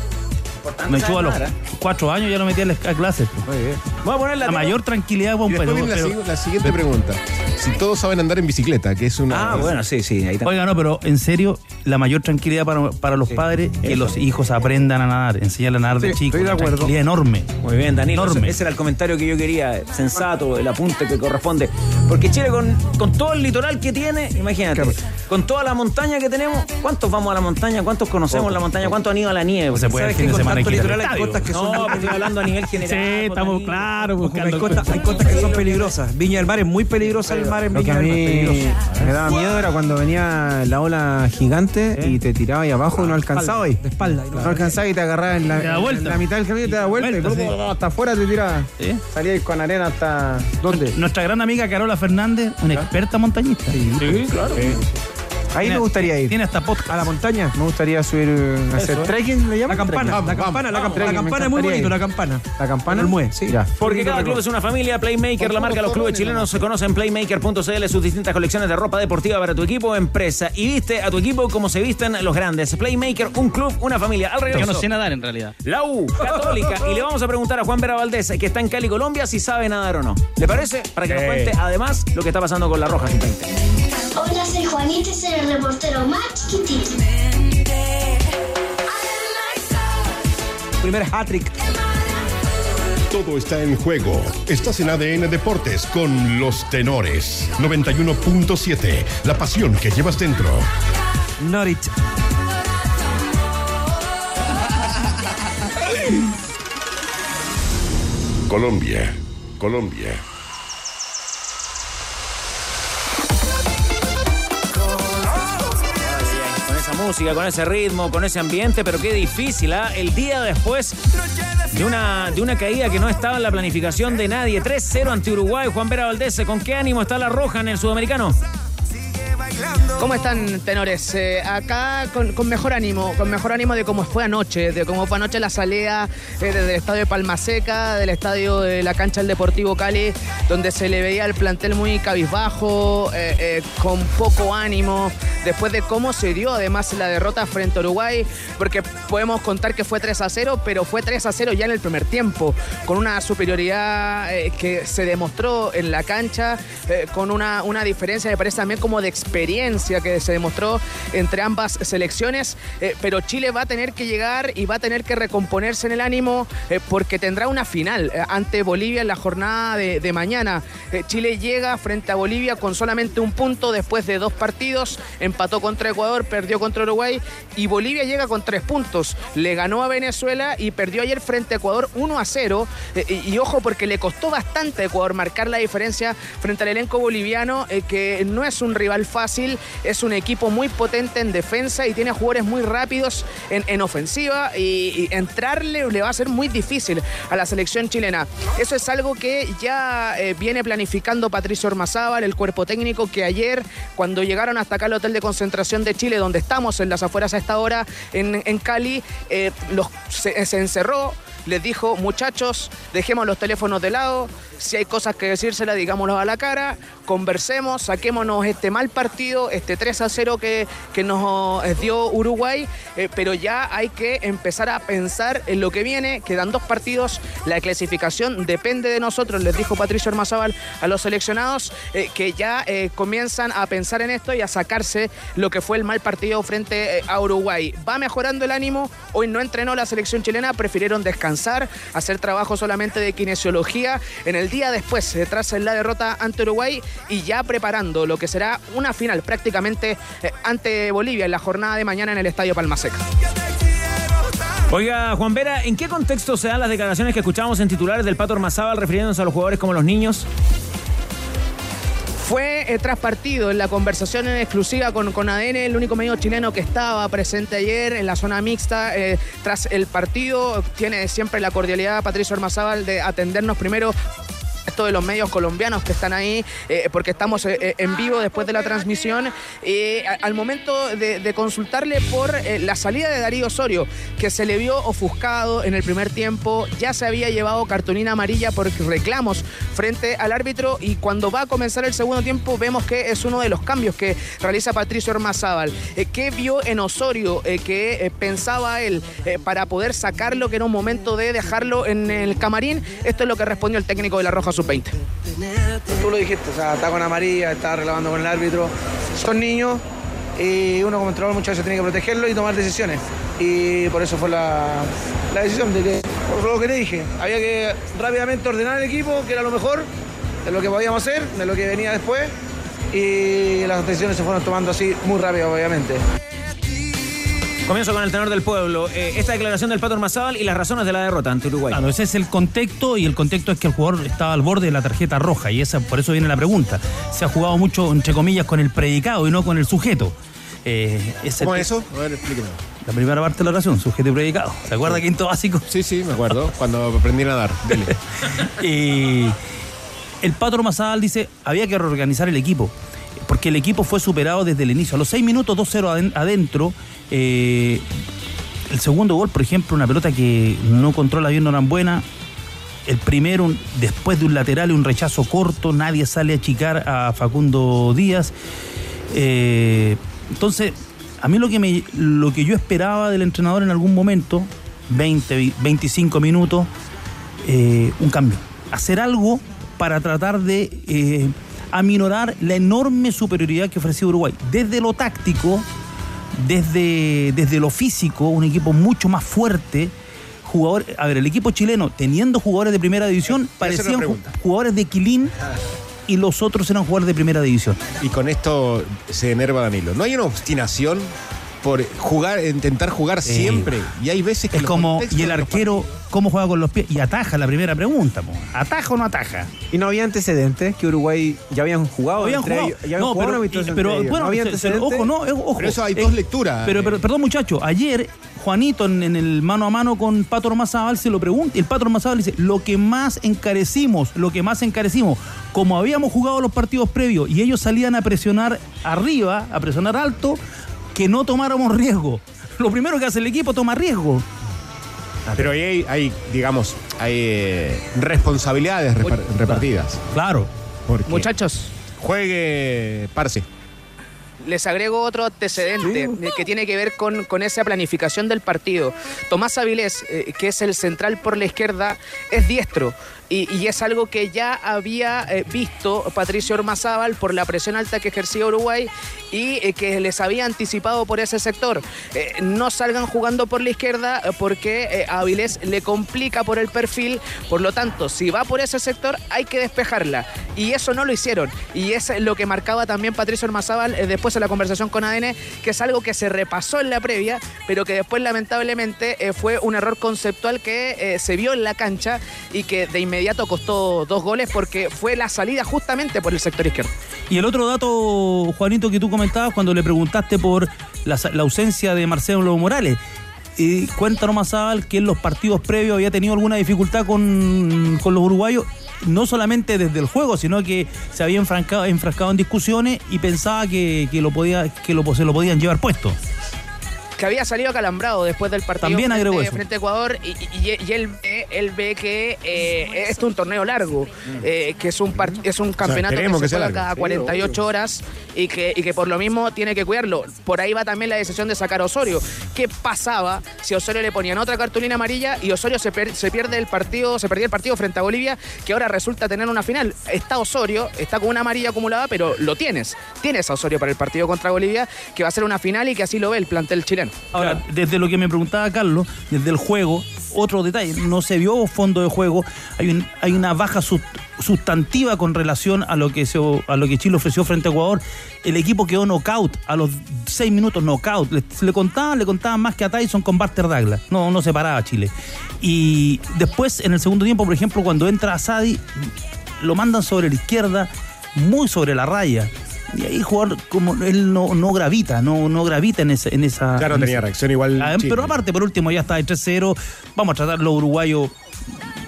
Me echó a los ¿ah? cuatro años ya lo metí a, las- a clases. Muy bien. Voy a poner la, La mayor tranquilidad para un viene la, pero- sig- la siguiente pregunta. Si todos saben andar en bicicleta, que es una... Ah, bueno, sí, sí, ahí. Oiga, no, pero en serio, la mayor tranquilidad para, para los padres que los hijos aprendan a nadar, enseñarle a nadar de chicos. estoy de acuerdo. tranquilidad enorme. Muy bien, Danilo. Enorme. Ese era el comentario que yo quería, sensato, el apunte que corresponde. Porque Chile, con, con todo el litoral que tiene, imagínate, con toda la montaña que tenemos, ¿cuántos vamos a la montaña? ¿Cuántos conocemos la montaña? ¿Cuántos han ido a la nieve? O se puede el ¿Sabes fin que de semana tanto litoral hay costas que son No, pero estoy hablando a nivel general. Sí, pues, estamos Danilo. claros. Hay buscando costas, hay costas que son peligrosas. Viña del Mar es muy peligrosa el mar en Lo que Viña del Mar. me daba miedo era cuando venía la ola gigante y te tiraba ahí abajo y no alcanzaba ahí. De espalda. no- alcanzaba y te agarraba en la, Te da en vuelta. la mitad del camino y te da vuelta, Vuelta, y sí. hasta afuera te tiraba. Sí. Salía ahí con arena hasta. ¿Dónde? Nuestra gran amiga Carola Fernández, una experta montañista. Sí, claro. Ahí me gustaría ir. Tiene hasta podcast. A la montaña. Me gustaría subir, a hacer Eso. trekking, ¿le llaman? La campana, Vamos, la vamos, campana, la vamos, campana, la campana es muy bonito, ir. la campana. ¿La campana? El mue, sí. Ya. Porque cada club es una familia, Playmaker, la marca de los clubes chilenos, se conoce en playmaker.cl, sus distintas colecciones de ropa deportiva para tu equipo o empresa. Y viste a tu equipo como se visten los grandes. Playmaker, un club, una familia. Al Yo regreso, no sé nadar en realidad. la U, Católica. Y le vamos a preguntar a Juan Vera Valdés, que está en Cali, Colombia, si sabe nadar o no. ¿Le parece? Para que nos cuente además lo que está pasando con la Roja Sub-20. Hola, soy Juanita y soy el reportero más chiquitito. Primer hat-trick. Todo está en juego. Estás en ADN Deportes con los tenores. 91.7. La pasión que llevas dentro. Norwich. Colombia. Colombia. Música, con ese ritmo, con ese ambiente, pero qué difícil, ¿ah? El día después de una, de una caída que no estaba en la planificación de nadie. 3-0 ante Uruguay. Juan Vera Valdés, ¿con qué ánimo está la roja en el sudamericano? ¿Cómo están, tenores? Eh, acá con, mejor ánimo, con mejor ánimo de cómo fue anoche, de cómo fue anoche la salida eh, desde el estadio de Palmaseca, del estadio de la cancha del Deportivo Cali, donde se le veía el plantel muy cabizbajo, eh, eh, con poco ánimo, después de cómo se dio además la derrota frente a Uruguay, porque podemos contar que fue 3 a 0, pero fue 3 a 0 ya en el primer tiempo, con una superioridad que se demostró en la cancha, con una, una diferencia, me parece también como de experiencia que se demostró entre ambas selecciones, eh, pero Chile va a tener que llegar y va a tener que recomponerse en el ánimo eh, porque tendrá una final eh, ante Bolivia en la jornada de, mañana. Chile llega frente a Bolivia con solamente un punto después de dos partidos, empató contra Ecuador, perdió contra Uruguay y Bolivia llega con tres puntos. Le ganó a Venezuela y perdió ayer frente a Ecuador 1 a 0. Eh, y, ojo porque le costó bastante a Ecuador marcar la diferencia frente al elenco boliviano, que no es un rival fácil, es un equipo muy potente en defensa y tiene jugadores muy rápidos en, en ofensiva y, entrarle le va a ser muy difícil a la selección chilena. Eso es algo que ya eh, viene planificando Patricio Ormazábal, el cuerpo técnico, que ayer cuando llegaron hasta acá al hotel de concentración de Chile, donde estamos en las afueras a esta hora en, Cali, eh, se, se encerró, les dijo, muchachos, dejemos los teléfonos de lado, si hay cosas que decírselas, digámoslo a la cara, conversemos, saquémonos este mal partido, este 3 a 0 que, que nos eh, dio Uruguay, eh, pero ya hay que empezar a pensar en lo que viene, quedan dos partidos, la clasificación depende de nosotros, les dijo Patricio Armazábal a los seleccionados, eh, que ya comienzan a pensar en esto y a sacarse lo que fue el mal partido frente a Uruguay. Va mejorando el ánimo, hoy no entrenó la selección chilena, prefirieron descansar, hacer trabajo solamente de kinesiología en el día después, tras la derrota ante Uruguay y ya preparando lo que será una final prácticamente eh, ante Bolivia en la jornada de mañana en el Estadio Palmaseca. Oiga, Juan Vera, ¿en qué contexto se dan las declaraciones que escuchamos en titulares del Pato Ormazábal refiriéndose a los jugadores como los niños? Fue eh, tras partido en la conversación en exclusiva con, con ADN, el único medio chileno que estaba presente ayer en la zona mixta. eh, tras el partido, tiene siempre la cordialidad Patricio Ormazábal de atendernos primero esto de los medios colombianos que están ahí, eh, porque estamos eh, eh, en vivo después de la transmisión, al momento de, consultarle por la salida de Darío Osorio, que se le vio ofuscado en el primer tiempo, ya se había llevado cartulina amarilla por reclamos frente al árbitro y cuando va a comenzar el segundo tiempo vemos que es uno de los cambios que realiza Patricio Ormazábal. ¿Qué vio en Osorio eh, pensaba él para poder sacarlo, que era un momento de dejarlo en el camarín? Esto es lo que respondió el técnico de la Roja Sub-20. Tú lo dijiste, o sea, está con amarilla, está reclamando con el árbitro. Son niños y uno como entrenador muchas veces tiene que protegerlo y tomar decisiones. Y por eso fue la, la decisión de que, por lo que te dije, había que rápidamente ordenar el equipo, que era lo mejor de lo que podíamos hacer, de lo que venía después. Y las decisiones se fueron tomando así muy rápido, obviamente. Comienzo con el tenor del pueblo. Eh, esta declaración del Pato Ormazábal y las razones de la derrota ante Uruguay. Claro, ese es el contexto y el contexto es que el jugador estaba al borde de la tarjeta roja y esa, por eso viene la pregunta. Se ha jugado mucho, entre comillas, con el predicado y no con el sujeto. Eh, ese- ¿Cómo es eso? A ver, explíqueme. La primera parte de la oración, sujeto y predicado. ¿Se acuerda quinto básico? Sí, sí, me acuerdo. Cuando aprendí a nadar. Dele. [laughs] Y el Pato Ormazábal dice, había que reorganizar el equipo, porque el equipo fue superado desde el inicio. A los seis minutos, 2-0 aden- adentro, eh, el segundo gol, por ejemplo, una pelota que no controla bien Norambuena. El primero, después de un lateral y un rechazo corto, nadie sale a achicar a Facundo Díaz. Eh, entonces, a mí lo que, me, lo que yo esperaba del entrenador en algún momento, 20, vi- 25 minutos, eh, un cambio. Hacer algo para tratar de aminorar la enorme superioridad que ofrecía Uruguay. Desde lo táctico, desde, desde lo físico, un equipo mucho más fuerte. Jugador, a ver, el equipo chileno, teniendo jugadores de primera división, una parecían jugadores de Quilín y los otros eran jugadores de primera división. Y con esto se enerva Danilo. ¿No hay una obstinación por jugar, intentar jugar Sí. siempre? Y hay veces que Es como, y el arquero, ¿cómo juega con los pies? Y ataja la primera pregunta, po. ¿ataja o no ataja? ¿Y no había antecedentes que Uruguay ya habían jugado? Habían entre jugado. ellos? Ya habían No, jugado pero, y- pero entre ellos. bueno, ¿No antecedentes? ojo, no, eh, ojo. Pero eso hay Eh, dos lecturas. Pero, pero, perdón, muchachos, ayer Juanito en, en el mano a mano con Pato Ormazábal se lo pregunta. y El Pato Ormazábal dice, lo que más encarecimos, lo que más encarecimos, como habíamos jugado los partidos previos y ellos salían a presionar arriba, a presionar alto, que no tomáramos riesgo. Lo primero que hace el equipo toma riesgo. Pero ahí hay, hay, digamos, hay eh, responsabilidades repar- repartidas. Claro. Porque Muchachos, juegue Parse. les agrego otro antecedente eh, que tiene que ver con, con esa planificación del partido. Tomás Avilés, eh, que es el central por la izquierda, es diestro. Y, es algo que ya había eh, visto Patricio Ormazábal por la presión alta que ejercía Uruguay y eh, que les había anticipado por ese sector. Eh, no salgan jugando por la izquierda porque a Avilés le complica por el perfil. Por lo tanto, si va por ese sector, hay que despejarla. Y eso no lo hicieron. Y es lo que marcaba también Patricio Ormazábal después en la conversación con ADN, que es algo que se repasó en la previa, pero que después lamentablemente fue un error conceptual que se vio en la cancha y que de inmediato costó dos goles porque fue la salida justamente por el sector izquierdo. Y el otro dato, Juanito, que tú comentabas cuando le preguntaste por la, la ausencia de Marcelo Morales. Y cuenta nomás Zabal que en los partidos previos había tenido alguna dificultad con, con los uruguayos, no solamente desde el juego, sino que se había enfrascado en discusiones y pensaba que, que lo podía, que se lo podían llevar puesto. Que había salido acalambrado después del partido También agregó frente, eso. frente a Ecuador y, y- y él, ve, él ve que eh, esto es un torneo largo, eh, que es un, es un campeonato que se que juega cada Sí, 48 horas y que, y que por lo mismo tiene que cuidarlo. Por ahí va también la decisión de sacar a Osorio. ¿Qué pasaba si a Osorio le ponían otra cartulina amarilla y Osorio se, per- se pierde el partido, se perdía el partido frente a Bolivia, que ahora resulta tener una final? Está Osorio, está con una amarilla acumulada, pero lo tienes. Tienes a Osorio para el partido contra Bolivia, que va a ser una final y que así lo ve el plantel chileno. Ahora, desde lo que me preguntaba Carlos, desde el juego, otro detalle, no se vio fondo de juego, hay, un- hay una baja sust- sustantiva con relación a lo, que se, a lo que Chile ofreció frente a Ecuador. El equipo quedó knockout, a los seis minutos knockout. Le, le contaban, le contaban más que a Tyson con Barter Douglas. No, no se paraba Chile. Y después, en el segundo tiempo, por ejemplo, cuando entra Asadi, lo mandan sobre la izquierda, muy sobre la raya. Y ahí jugador como él no, no gravita, no, no gravita en esa, en esa. En tenía esa- reacción igual Ah, pero aparte, por último, ya está de 3-0. Vamos a tratar los uruguayos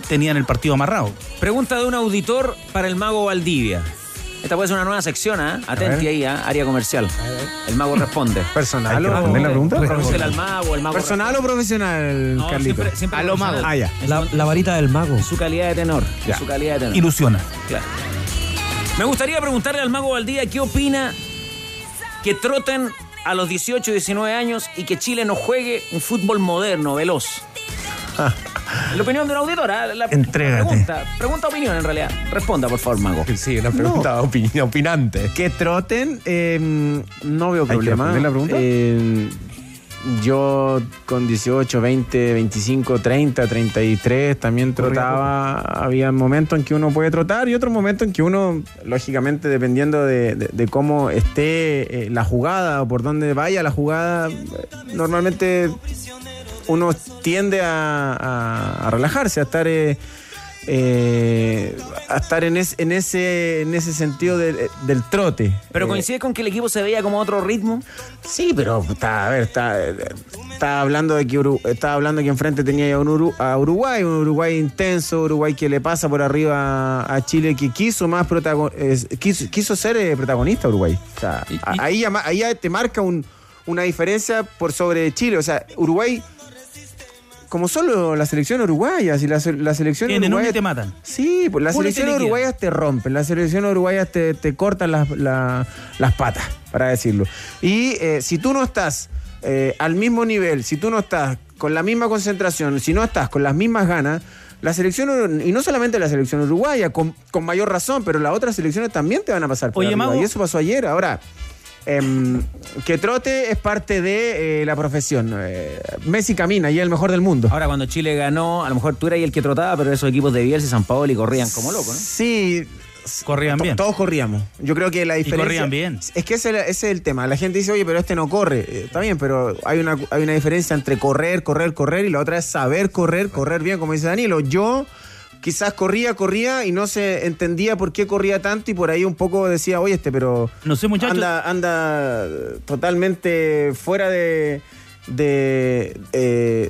tenían el partido amarrado. Pregunta de un auditor para el mago Valdivia. Esta puede ser una nueva sección, ¿ah? Atenti ver. ahí, ¿ah? área comercial. El mago responde. [laughs] ¿Personal o- responder la pregunta? Al mago, el mago ¿Personal o profesional, No, Carlito? siempre- siempre a lo mago. Ah, ya. La, la varita del mago. Su calidad de tenor. Ya. Su calidad de tenor. Ilusiona. Claro. Me gustaría preguntarle al mago Valdivia qué opina que troten a los 18 y 19 años y que Chile no juegue un fútbol moderno, veloz. La opinión de un auditor, ¿ah? La Entrégate. Pregunta, pregunta opinión en realidad. Responda, por favor, mago. Sí, una pregunta opini- opinante. Que troten, eh, no veo Hay que problema. la pregunta. Eh, yo con 18, 20, 25, 30, 33 también trotaba. Había momentos en que uno puede trotar y otros momentos en que uno, lógicamente, dependiendo de, de- de cómo esté eh, la jugada o por dónde vaya la jugada, normalmente uno tiende a, a- a relajarse, a estar... eh, eh, a estar en, es- en ese en ese sentido del- del trote. ¿Pero Eh, coincide con que el equipo se veía como otro ritmo? Sí, pero está, a ver, está, está hablando de que Uru- está hablando que enfrente tenía a, un Uru- a Uruguay, un Uruguay intenso, Uruguay que le pasa por arriba a Chile, que quiso más protago- es- quiso, quiso ser eh, protagonista Uruguay. O sea, ahí, ahí te marca un- una diferencia por sobre Chile. O sea, Uruguay, como solo la selección uruguaya, si la, se- la selección Tienen uno uruguaya y te matan. Sí, pues las y selecciones uruguayas te rompen, las selecciones uruguayas te, te cortan las, la- las patas, para decirlo. Y eh, si tú no estás eh, al mismo nivel, si tú no estás con la misma concentración, si no estás con las mismas ganas, la selección, y no solamente la selección uruguaya, con, con mayor razón, pero las otras selecciones también te van a pasar por Oye, arriba. Mago. Y eso pasó ayer. Ahora, em, que trote es parte de eh, la profesión. Eh, Messi camina y es el mejor del mundo. Ahora, cuando Chile ganó, a lo mejor tú eras el que trotaba, pero esos equipos de Bielsa y San Paolo y corrían como locos, ¿no? Sí. Corrían bien. Todos corríamos. Yo creo que la diferencia. corrían bien. Es que ese, ese es el tema. La gente dice, oye, pero este no corre. Eh, está bien, pero hay una, hay una diferencia entre correr, correr, correr y la otra es saber correr, correr bien, como dice Danilo. Yo quizás corría, corría y no se entendía por qué corría tanto y por ahí un poco decía, oye, este, pero. No sé, muchachos. Anda, anda totalmente fuera de. de, eh,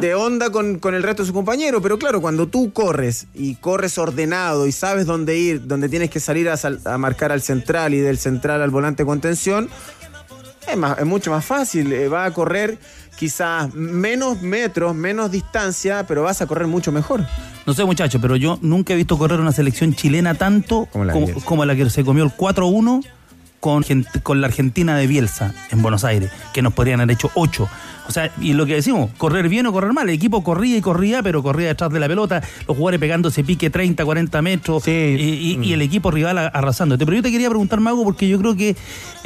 de onda con, con el resto de su compañero. Pero claro, cuando tú corres y corres ordenado y sabes dónde ir, dónde tienes que salir a, sal- a marcar al central y del central al volante de contención, es, más- es mucho más fácil. Eh, va a correr quizás menos metros, menos distancia, pero vas a correr mucho mejor. No sé, muchachos, pero yo nunca he visto correr una selección chilena tanto como la como, la que se comió el 4-1 con, con la Argentina de Bielsa en Buenos Aires, que nos podrían haber hecho 8. O sea, y lo que decimos, correr bien o correr mal. El equipo corría y corría, pero corría detrás de la pelota, los jugadores pegándose pique 30, 40 metros, y, y- y el equipo rival arrasándote. Pero yo te quería preguntar, Mago, porque yo creo que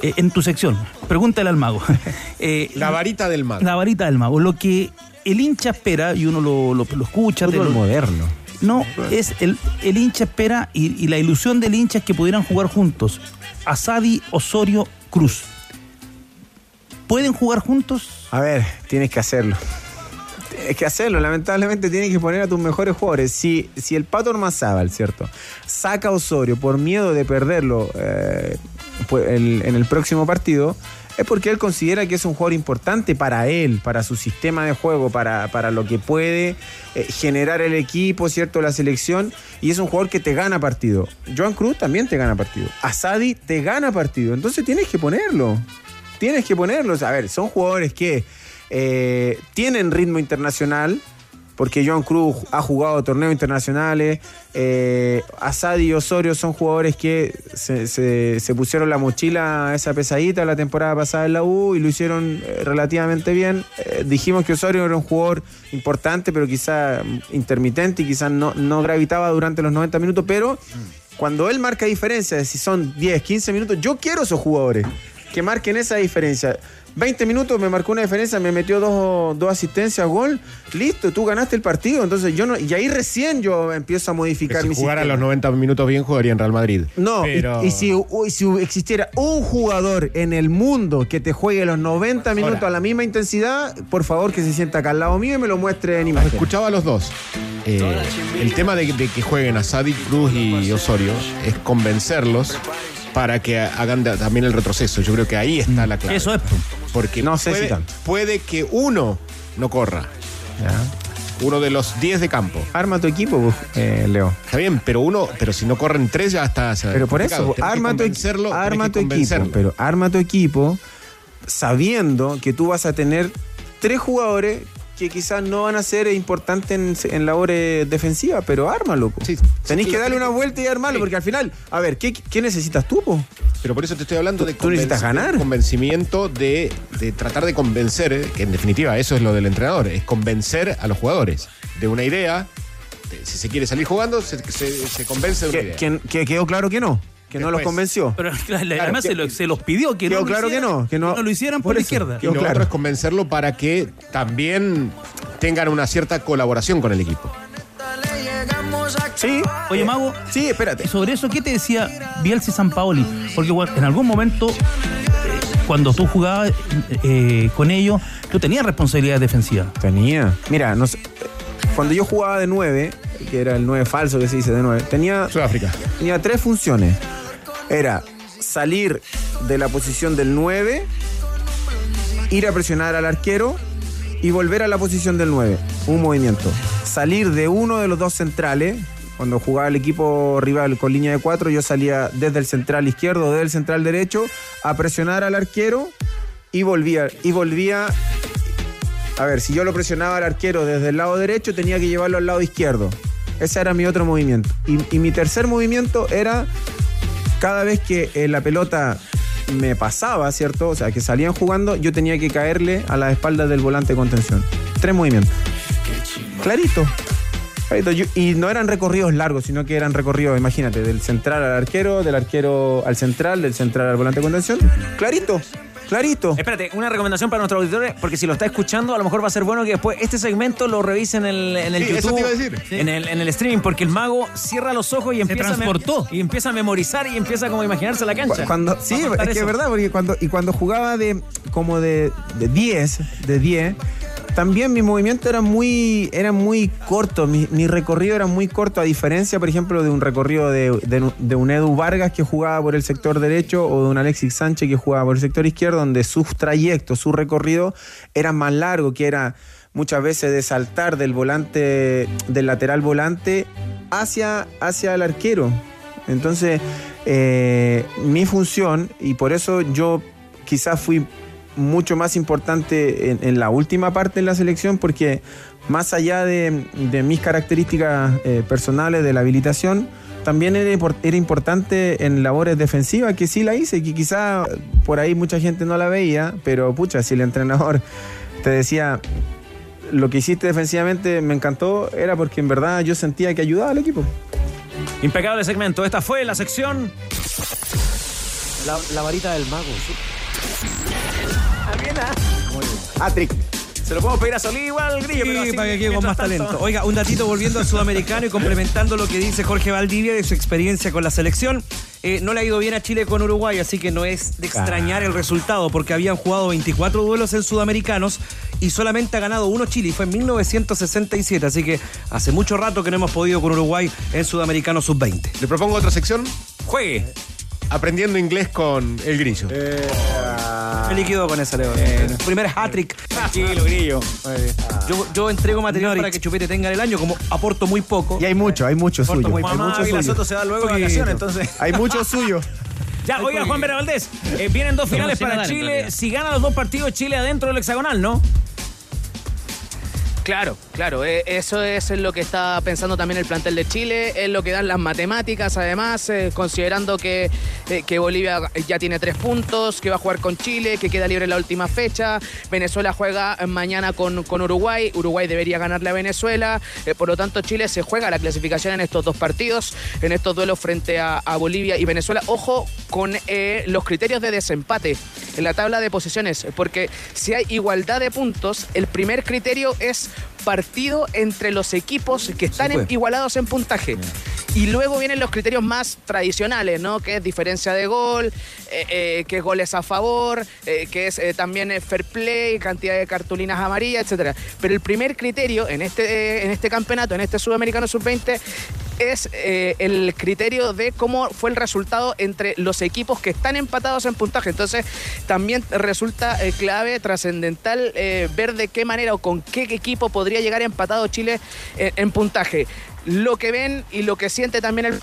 eh, en tu sección, pregúntale al Mago. [laughs] Eh, La varita del mago. la varita del mago. Lo que el hincha espera, y uno lo, lo- lo escucha. Fútbol lo- moderno. No, es el, el hincha espera y, y la ilusión del hincha es que pudieran jugar juntos. Asadi, Osorio, Cruz. ¿Pueden jugar juntos? A ver, tienes que hacerlo. Tienes que hacerlo, lamentablemente tienes que poner a tus mejores jugadores. Si, si el Pato Ormazábal, ¿cierto? Saca a Osorio por miedo de perderlo eh, pues, en el próximo partido, es porque él considera que es un jugador importante para él, para su sistema de juego, para, para lo que puede eh, generar el equipo, ¿cierto? La selección, y es un jugador que te gana partido. Joan Cruz también te gana partido. Asadi te gana partido. Entonces tienes que ponerlo. Tienes que ponerlos. A ver, son jugadores que eh, tienen ritmo internacional, porque Joan Cruz ha jugado torneos internacionales. Eh, Asadi y Osorio son jugadores que se, pusieron la mochila esa pesadita la temporada pasada en la U y lo hicieron eh, relativamente bien. Eh, dijimos que Osorio era un jugador importante, pero quizá intermitente y quizás no, no gravitaba durante los 90 minutos, pero cuando él marca diferencia, si son 10, 15 minutos, yo quiero esos jugadores que marquen esa diferencia. 20 minutos me marcó una diferencia, me metió dos, dos asistencias, gol, listo, tú ganaste el partido. Entonces yo no, y ahí recién yo empiezo a modificar Que si mi jugara sistema. los 90 minutos bien, jugaría en Real Madrid. No, y- Pero- y, si, uy, si existiera un jugador en el mundo que te juegue los 90 minutos a la misma intensidad, por favor que se sienta acá al lado mío y me lo muestre en imagen. Escuchaba a los dos. Eh, el tema de, de que jueguen a Sadi, Cruz y Osorio es convencerlos para que hagan también el retroceso. Yo creo que ahí está la clave. Eso es. Porque No sé si puede, tanto. puede que uno no corra. Uno de los 10 de campo. Arma tu equipo, eh, Leo. Está bien, pero uno, pero si no corren tres ya está. Pero por complicado. eso, arma tu, arma tu equipo. Pero arma tu equipo sabiendo que tú vas a tener tres jugadores que quizás no van a ser importantes en, en labores defensivas, pero ármalo. po. Tenés que darle una vuelta y armarlo, porque al final, a ver, ¿qué, qué necesitas tú? po? Pero por eso te estoy hablando de Tú necesitas ganar. convencimiento de, de tratar de convencer, que en definitiva eso es lo del entrenador, es convencer a los jugadores de una idea. de- si se quiere salir jugando, se, se- se convence de una idea. que quedó claro que no, que no los convenció. Pero [laughs] claro, además que- se, lo- se los pidió que no, lo claro que hicieran, no, que no- lo hicieran por, por la eso. izquierda. Y lo claro. otro es convencerlo para que también tengan una cierta colaboración con el equipo. Sí, Oye, Mago, sí, espérate. sobre eso, ¿qué te decía Bielsa San Paoli? Porque bueno, en algún momento, eh, cuando tú jugabas eh, con ellos, tú tenías responsabilidad defensiva. Tenía. Mira, no sé, cuando yo jugaba de 9, que era el 9 falso que se dice de 9, tenía, Sudáfrica. tenía tres funciones. Era salir de la posición del 9, ir a presionar al arquero y volver a la posición del 9. Un movimiento. Salir de uno de los dos centrales. Cuando jugaba el equipo rival con línea de 4, yo salía desde el central izquierdo desde el central derecho a presionar al arquero y volvía. Y volvía a ver, si yo lo presionaba al arquero desde el lado derecho, tenía que llevarlo al lado izquierdo. Ese era mi otro movimiento. Y, y mi tercer movimiento era cada vez que eh, la pelota me pasaba, ¿cierto? O sea, que salían jugando, yo tenía que caerle a las espaldas del volante de contención. Tres movimientos. Clarito. Clarito. Y no eran recorridos largos, sino que eran recorridos, imagínate, del central al arquero, del arquero al central, del central al volante de contención. Clarito. Clarito. Espérate, una recomendación para nuestros auditores, porque si lo está escuchando, a lo mejor va a ser bueno que después este segmento lo revisen en el, en el Sí, YouTube. eso te iba a decir. En, el, en el streaming, porque el mago cierra los ojos y empieza, a me- transportó. y empieza a memorizar y empieza como a imaginarse la cancha. Cu- Cuando, sí, a es que es verdad, porque cuando, y cuando jugaba de como de, de 10, de 10, también mi movimiento era muy, era muy corto, mi, recorrido era muy corto, a diferencia, por ejemplo, de un recorrido de, de- de un Edu Vargas que jugaba por el sector derecho o de un Alexis Sánchez que jugaba por el sector izquierdo, donde sus trayectos, su recorrido era más largo, que era muchas veces de saltar del volante, del lateral volante hacia, hacia el arquero. Entonces, eh, mi función, y por eso yo quizás fui mucho más importante en, en la última parte de la selección, porque más allá de, de mis características eh, personales de la habilitación, también era, impor- era importante en labores defensivas, que sí la hice, que quizá por ahí mucha gente no la veía, pero pucha, si el entrenador te decía lo que hiciste defensivamente me encantó, era porque en verdad yo sentía que ayudaba al equipo. Impecable segmento. Esta fue la sección. La, la varita del mago. [laughs] Patrick. Se lo podemos pedir a Solí igual, Grillo. pero así, para que quede con más tanto- talento. Oiga, un datito volviendo al sudamericano y complementando lo que dice Jorge Valdivia de su experiencia con la selección. Eh, no le ha ido bien a Chile con Uruguay, así que no es de extrañar el resultado, porque habían jugado 24 duelos en sudamericanos y solamente ha ganado uno Chile, y fue en 1967, así que hace mucho rato que no hemos podido con Uruguay en sudamericano sub-20. Le propongo otra sección. Juegue. Aprendiendo inglés con el grillo. Me liquido con esa, Leo. Primer hat-trick. Tranquilo, Grillo. Yo, yo entrego material para que Chupete tenga el año, como aporto muy poco. Y hay mucho, hay mucho Aporto suyo. muy Hay. Mamá, mucho suyo. Soto se va luego de vacaciones, entonces. Hay mucho suyo. [laughs] Ya, oiga, Juan Vera Valdés. eh, vienen dos finales para nadar, en Chile. realidad. Si gana los dos partidos, Chile adentro del hexagonal, ¿no? Claro, claro, eh, eso es lo que está pensando también el plantel de Chile, es lo que dan las matemáticas además, eh, considerando que, eh, que Bolivia ya tiene tres puntos, que va a jugar con Chile, que queda libre la última fecha, Venezuela juega mañana con, con Uruguay, Uruguay debería ganarle a Venezuela, por lo tanto Chile se juega la clasificación en estos dos partidos, en estos duelos frente a, Bolivia y Venezuela. Ojo con los criterios de desempate en la tabla de posiciones, porque si hay igualdad de puntos, el primer criterio es partido entre los equipos que están en- igualados en puntaje. Y luego vienen los criterios más tradicionales, ¿no? Que es diferencia de gol, eh, eh, que es goles a favor, eh, que es también fair play, cantidad de cartulinas amarillas, etcétera. Pero el primer criterio en este, en este campeonato, en este Sudamericano Sub-20, es eh, el criterio de cómo fue el resultado entre los equipos que están empatados en puntaje. Entonces, también resulta eh, clave, trascendental, eh, ver de qué manera o con qué equipo podría llegar empatado Chile en puntaje. Lo que ven y lo que siente también el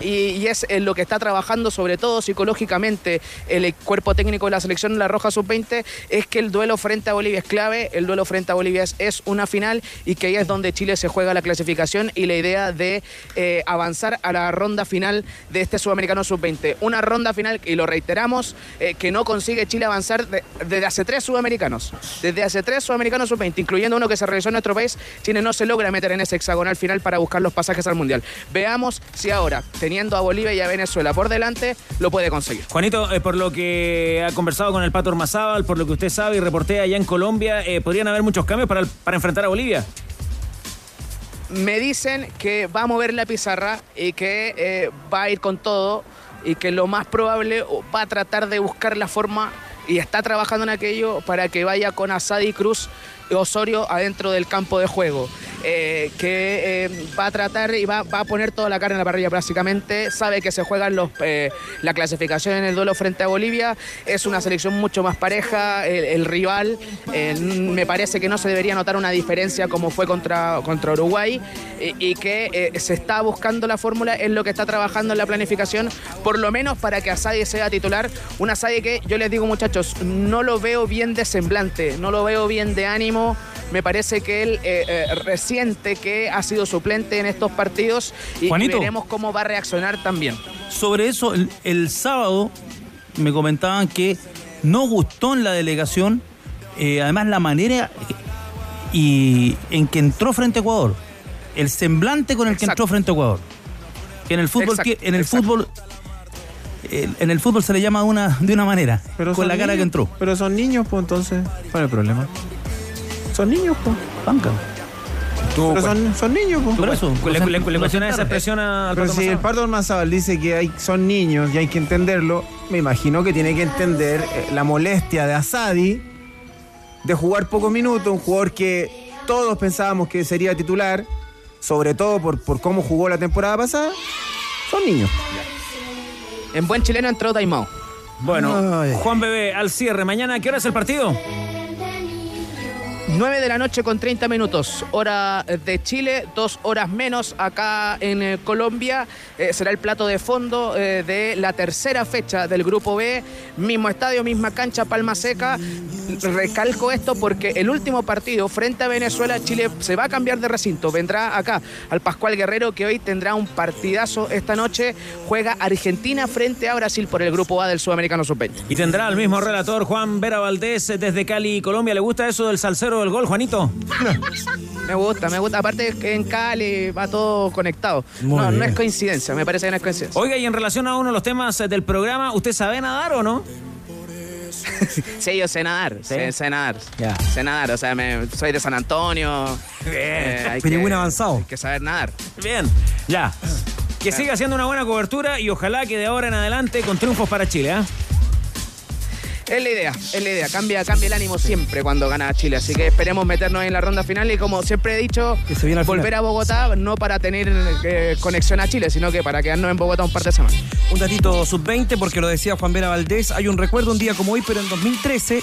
y, es en lo que está trabajando sobre todo psicológicamente el cuerpo técnico de la selección La Roja Sub-20 es que el duelo frente a Bolivia es clave, el duelo frente a Bolivia es, una final y que ahí es donde Chile se juega la clasificación y la idea de eh, avanzar a la ronda final de este Sudamericano Sub-20. Una ronda final, y lo reiteramos, eh, que no consigue Chile avanzar de- desde hace tres Sudamericanos. Desde hace tres Sudamericanos Sub-20, incluyendo uno que se realizó en nuestro país, Chile no se logra meter en ese hexagonal final para buscar los pasajes al Mundial. Veamos si ahora, teniendo a Bolivia y a Venezuela por delante, lo puede conseguir. Juanito, eh, por lo que ha conversado con el Pato Ormazábal, por lo que usted sabe y reportea allá en Colombia, eh, ¿podrían haber muchos cambios para, el- para enfrentar a Bolivia? Me dicen que va a mover la pizarra y que eh, va a ir con todo y que lo más probable va a tratar de buscar la forma y está trabajando en aquello para que vaya con Asadi Cruz Osorio adentro del campo de juego. Eh, que eh, va a tratar y va, va a poner toda la carne en la parrilla prácticamente. Sabe que se juegan los, eh, la clasificación en el duelo frente a Bolivia. Es una selección mucho más pareja. El, rival, me parece que no se debería notar una diferencia como fue contra, contra Uruguay y, y que se está buscando la fórmula, es lo que está trabajando en la planificación, por lo menos para que Asadi sea titular. Un Asadi que yo les digo, muchachos, no lo veo bien de semblante, no lo veo bien de ánimo. Me parece que él eh, eh, resiente que ha sido suplente en estos partidos y, Juanito. veremos cómo va a reaccionar también. Sobre eso, el, el sábado me comentaban que no gustó en la delegación, eh, además la manera y en que entró frente a Ecuador, el semblante con el que entró frente a Ecuador. Que en el fútbol, Exacto, en el fútbol, el- en el fútbol se le llama de una, de una manera, con son la cara que entró. Pero son niños, pues entonces, ¿cuál es el problema? Son niños, pues. Banca. Pero son, son niños, pues. Por eso, le, le- le cuestiona esa expresión al Pero si el. Pato Ormazábal dice que hay, son niños y hay que entenderlo, me imagino que tiene que entender eh, la molestia de Asadi de jugar pocos minutos, un jugador que todos pensábamos que sería titular, sobre todo por, por cómo jugó la temporada pasada, son niños. En buen chileno entró Daimao. Bueno, Juan Bebé, al cierre. Mañana, ¿a qué hora es el partido? 9 de la noche con 30 minutos, hora de Chile, dos horas menos acá en eh, Colombia. Eh, será el plato de fondo eh, de la tercera fecha del Grupo B. Mismo estadio, misma cancha, Palma Seca. Recalco esto porque el último partido frente a Venezuela, Chile se va a cambiar de recinto. Vendrá acá al Pascual Guerrero que hoy tendrá un partidazo esta noche. Juega Argentina frente a Brasil por el Grupo A del Sudamericano Sub-20. Y tendrá el mismo relator Juan Vera Valdés desde Cali, Colombia. ¿Le gusta eso del salsero del gol, Juanito? Me gusta, me gusta. Aparte que en Cali va todo conectado. Muy no, no bien. es coincidencia, me parece que no es coincidencia. Oiga, y en relación a uno de los temas eh, del programa, ¿usted sabe nadar o no? [laughs] Sí, yo sé nadar, sé, sé nadar. Sé nadar, o sea, me- soy de San Antonio. Eh, hay Pirigüín que- avanzado. Hay que saber nadar. Bien, ya. Que siga haciendo una buena cobertura y ojalá que de ahora en adelante con triunfos para Chile, ¿ah? Es la idea, es la idea. Cambia, cambia el ánimo siempre cuando gana Chile. Así que esperemos meternos en la ronda final y como siempre he dicho, se viene volver final. a Bogotá no para tener eh, conexión a Chile, sino que para quedarnos en Bogotá un par de semanas. Un datito sub-20, porque lo decía Juan Vera Valdés, hay un recuerdo un día como hoy, pero en 2013,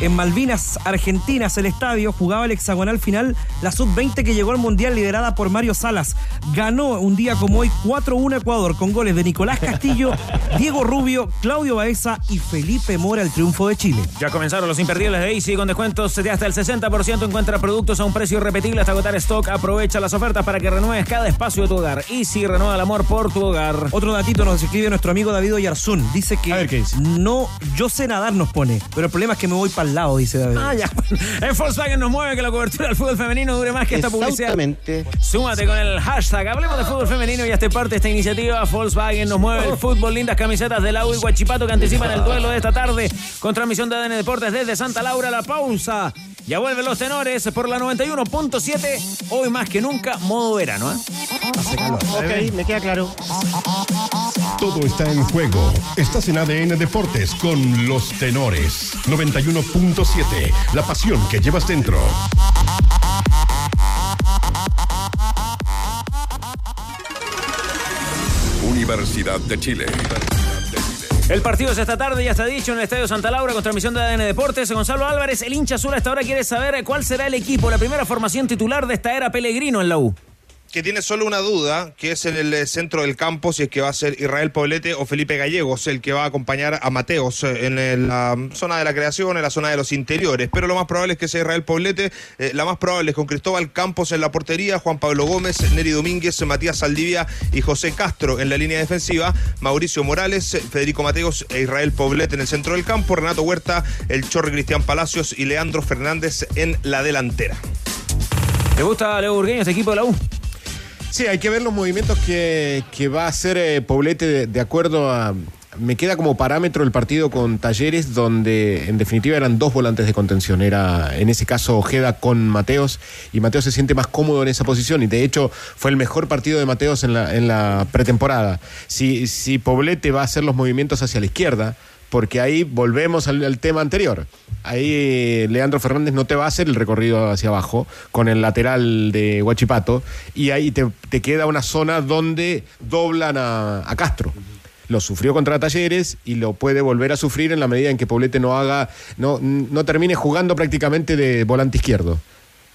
en Malvinas, Argentinas, el estadio, jugaba el hexagonal final, la sub-20 que llegó al Mundial liderada por Mario Salas. Ganó un día como hoy 4-1 Ecuador con goles de Nicolás Castillo, [laughs] Diego Rubio, Claudio Baeza y Felipe Mora, el triunfo de Chile. Ya comenzaron los imperdibles de Easy con descuentos de hasta el 60%. Encuentra productos a un precio irrepetible hasta agotar stock. Aprovecha las ofertas para que renueves cada espacio de tu hogar. Easy renueva el amor por tu hogar. Otro datito nos escribe nuestro amigo David Oyarzún. Dice que no, yo sé nadar nos pone, pero el problema es que me voy para el lado, dice David. Ah, ya. [laughs] En Volkswagen nos mueve que la cobertura del fútbol femenino dure más que esta publicidad. Súmate con el hashtag. Hablemos de fútbol femenino y hazte parte de esta iniciativa. Volkswagen nos mueve el fútbol. Lindas camisetas de la U y Guachipato que anticipan el duelo de esta tarde con transmisión de ADN Deportes desde Santa Laura. La pausa. Ya vuelven los tenores por la 91.7. Hoy más que nunca, modo verano. ¿eh? Ok, me queda claro. Todo está en juego. Estás en ADN Deportes con los tenores. 91.7. La pasión que llevas dentro. Universidad de Chile. El partido es esta tarde, ya está dicho, en el Estadio Santa Laura con transmisión de ADN Deportes. Gonzalo Álvarez, el hincha azul, hasta ahora quiere saber cuál será el equipo, la primera formación titular de esta era Pellegrino en la U. que tiene solo una duda, que es en el eh, centro del campo, si es que va a ser Israel Poblete o Felipe Gallegos el que va a acompañar a Mateos eh, en el, la zona de la creación, en la zona de los interiores. Pero lo más probable es que sea Israel Poblete, eh, la más probable es con Cristóbal Campos en la portería, Juan Pablo Gómez, Neri Domínguez, Matías Saldivia y José Castro en la línea defensiva, Mauricio Morales, eh, Federico Mateos e Israel Poblete en el centro del campo, Renato Huerta, el Chorri Cristian Palacios y Leandro Fernández en la delantera. ¿Te gusta Leo Burgueño, este equipo de la U? Sí, hay que ver los movimientos que, que va a hacer eh, Poblete de, de acuerdo a... Me queda como parámetro el partido con Talleres, donde en definitiva eran dos volantes de contención. Era en ese caso Ojeda con Mateos, y Mateos se siente más cómodo en esa posición. Y de hecho fue el mejor partido de Mateos en la, en la pretemporada. Si, si Poblete va a hacer los movimientos hacia la izquierda, porque ahí volvemos al, tema anterior. Ahí eh, Leandro Fernández no te va a hacer el recorrido hacia abajo con el lateral de Huachipato y ahí te, te queda una zona donde doblan a, a Castro. Lo sufrió contra Talleres y lo puede volver a sufrir en la medida en que Poblete no haga, no, no termine jugando prácticamente de volante izquierdo.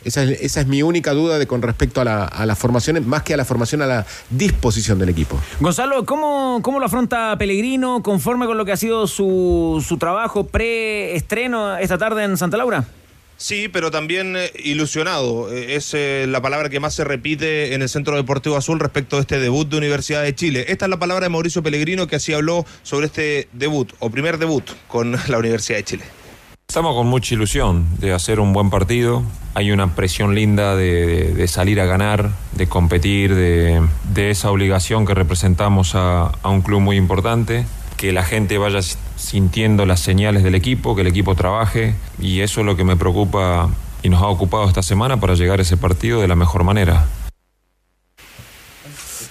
Esa es, esa es mi única duda de con respecto a la, a la formación, más que a la formación, a la disposición del equipo. Gonzalo, ¿cómo, cómo lo afronta Pellegrino conforme con lo que ha sido su, su trabajo pre-estreno esta tarde en Santa Laura? Sí, pero también eh, ilusionado. Eh, es eh, la palabra que más se repite en el Centro Deportivo Azul respecto de este debut de Universidad de Chile. Esta es la palabra de Mauricio Pellegrino que así habló sobre este debut, o primer debut, con [laughs] la Universidad de Chile. Estamos con mucha ilusión de hacer un buen partido. Hay una presión linda de, salir a ganar, de competir, de, esa obligación que representamos a, un club muy importante. Que la gente vaya sintiendo las señales del equipo, que el equipo trabaje. Y eso es lo que me preocupa y nos ha ocupado esta semana para llegar a ese partido de la mejor manera.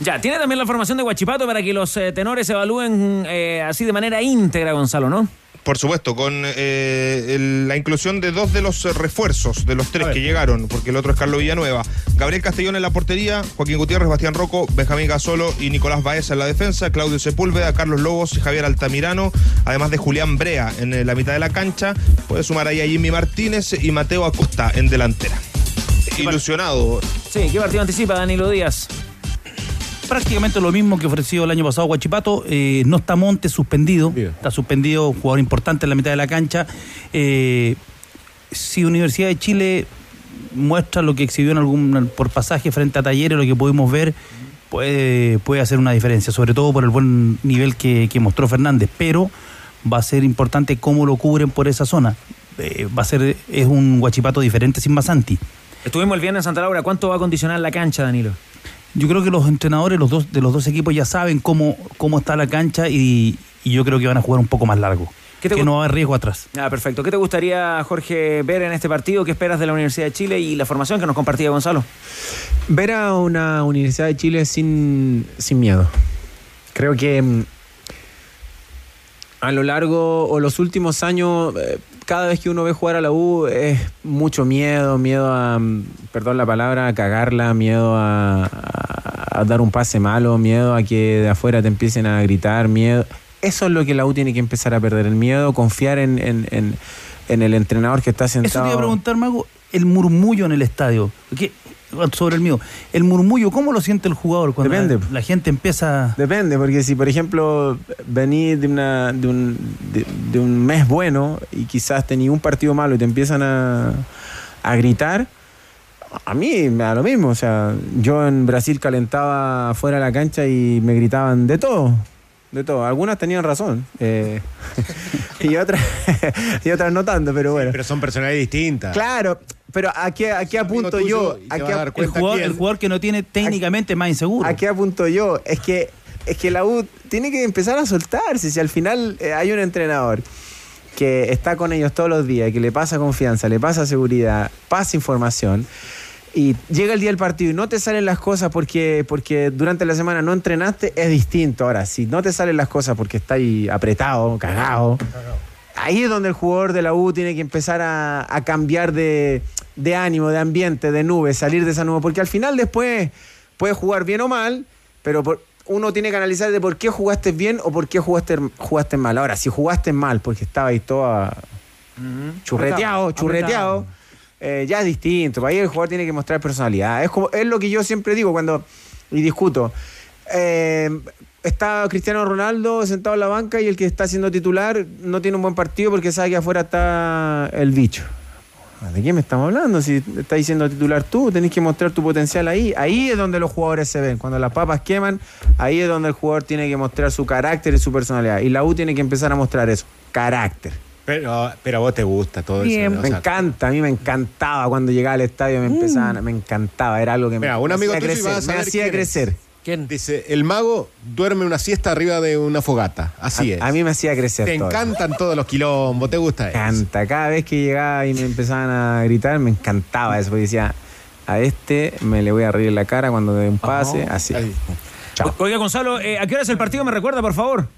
Ya, tiene también la formación de Guachipato para que los eh, tenores evalúen eh, así de manera íntegra, Gonzalo, ¿no? Por supuesto, con eh, el- la inclusión de dos de los refuerzos, de los tres que llegaron, porque el otro es Carlos Villanueva. Gabriel Castellón en la portería, Joaquín Gutiérrez, Bastián Rocco, Benjamín Gasolo y Nicolás Baeza en la defensa, Claudio Sepúlveda, Carlos Lobos y Javier Altamirano, además de Julián Brea en eh, la mitad de la cancha. Puede sumar ahí a Jimmy Martínez y Mateo Acosta en delantera. Ilusionado. Sí, ¿qué partido anticipa Danilo Díaz? Prácticamente lo mismo que ofreció el año pasado Guachipato. Eh, no está Montes suspendido. Está suspendido, un jugador importante en la mitad de la cancha. Eh, si Universidad de Chile muestra lo que exhibió en algún por pasaje frente a Talleres, lo que pudimos ver, puede, puede hacer una diferencia, sobre todo por el buen nivel que, que mostró Fernández. Pero va a ser importante cómo lo cubren por esa zona. Eh, va a ser, es un Guachipato diferente sin Basanti. Estuvimos el viernes en Santa Laura. ¿Cuánto va a condicionar la cancha, Danilo? Yo creo que los entrenadores los dos, de los dos equipos ya saben cómo, cómo está la cancha y, y yo creo que van a jugar un poco más largo. ¿Qué te que no va a haber riesgo atrás. Ah, perfecto. ¿Qué te gustaría, Jorge, ver en este partido? ¿Qué esperas de la Universidad de Chile y la formación que nos compartía Gonzalo? Ver a una Universidad de Chile sin, sin miedo. Creo que mm, a lo largo o los últimos años, eh, cada vez que uno ve jugar a la U es mucho miedo, miedo a, mm, perdón la palabra, a cagarla, miedo a, a- a dar un pase malo, miedo a que de afuera te empiecen a gritar, miedo. Eso es lo que la U tiene que empezar a perder, el miedo, confiar en, en- en- en el entrenador que está Eso te sentado. iba a preguntar, Mago, el murmullo en el estadio. ¿Qué- sobre el mío. El murmullo, ¿cómo lo siente el jugador cuando Depende. La, la gente empieza... Depende, porque si por ejemplo venís de, una, de, un, de, de un mes bueno y quizás tenías un partido malo y te empiezan a, a gritar, a mí me da lo mismo. O sea, yo en Brasil calentaba fuera de la cancha y me gritaban de todo. De todo. Algunas tenían razón. eh, [laughs] y, otras, [laughs] y otras no tanto, pero bueno. Pero son personalidades distintas. Claro, pero ¿a qué, a qué apunto yo? ¿A qué a el, jugador, el jugador que no tiene técnicamente más inseguro. ¿A qué apunto yo? Es que, es que la U tiene que empezar a soltarse. Si al final eh, hay un entrenador que está con ellos todos los días, que le pasa confianza, le pasa seguridad, pasa información, y llega el día del partido y no te salen las cosas porque, porque durante la semana no entrenaste, es distinto. Ahora, si no te salen las cosas porque está ahí apretado, cagado, ahí es donde el jugador de la U tiene que empezar a, a cambiar de, de ánimo, de ambiente, de nube, salir de esa nube, porque al final después puedes jugar bien o mal, pero por- uno tiene que analizar de por qué jugaste bien o por qué jugaste, jugaste mal. Ahora, si jugaste mal porque estaba ahí todo a- churreteado, Apretado, churreteado, eh, ya es distinto. Ahí el jugador tiene que mostrar personalidad. Es, como, es lo que yo siempre digo cuando y discuto. Eh, está Cristiano Ronaldo sentado en la banca y el que está siendo titular no tiene un buen partido porque sabe que afuera está el bicho. ¿De qué me estamos hablando? Si estás diciendo titular tú, tenés que mostrar tu potencial ahí. Ahí es donde los jugadores se ven. Cuando las papas queman, ahí es donde el jugador tiene que mostrar su carácter y su personalidad. Y la U tiene que empezar a mostrar eso. Carácter. Pero, pero a vos te gusta todo Bien, eso. o me sea, encanta, a mí me encantaba cuando llegaba al estadio, me empezaban, me encantaba, era algo que Mira, me, un me amigo hacía me crecer. ¿Quién? Dice, el mago duerme una siesta arriba de una fogata. Así A- es. a mí me hacía crecer Te todo. encantan todos los quilombos, ¿te gusta eso? Me encanta, cada vez que llegaba y me empezaban a gritar, me encantaba eso, porque decía, a este me le voy a reír en la cara cuando dé un pase, así. Chao. Oiga, Gonzalo, eh, ¿a qué hora es el partido? ¿Me recuerda, por favor?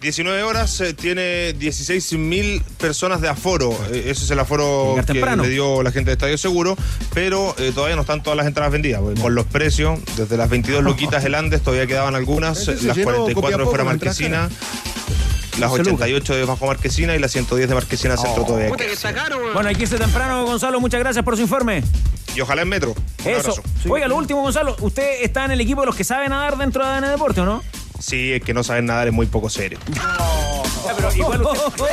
19 horas eh, tiene 16 mil personas de aforo. Eh, ese es el aforo que temprano. le dio la gente de Estadio Seguro, pero eh, todavía no están todas las entradas vendidas. Con los precios, desde las 22 luquitas del Andes todavía quedaban algunas, las llenó 44 de fuera Marquesina, las 88 de Bajo Marquesina y las 110 de Marquesina Centro todavía. quedan. Bueno, aquí está temprano, Gonzalo. Muchas gracias por su informe. Y ojalá en metro. Un Eso. abrazo. Oiga, lo último, Gonzalo. Usted está en el equipo de los que saben nadar dentro de ADN Deporte, ¿o no? Sí, es que no saben nadar es muy poco serio. [laughs] Ya, pero igual usted,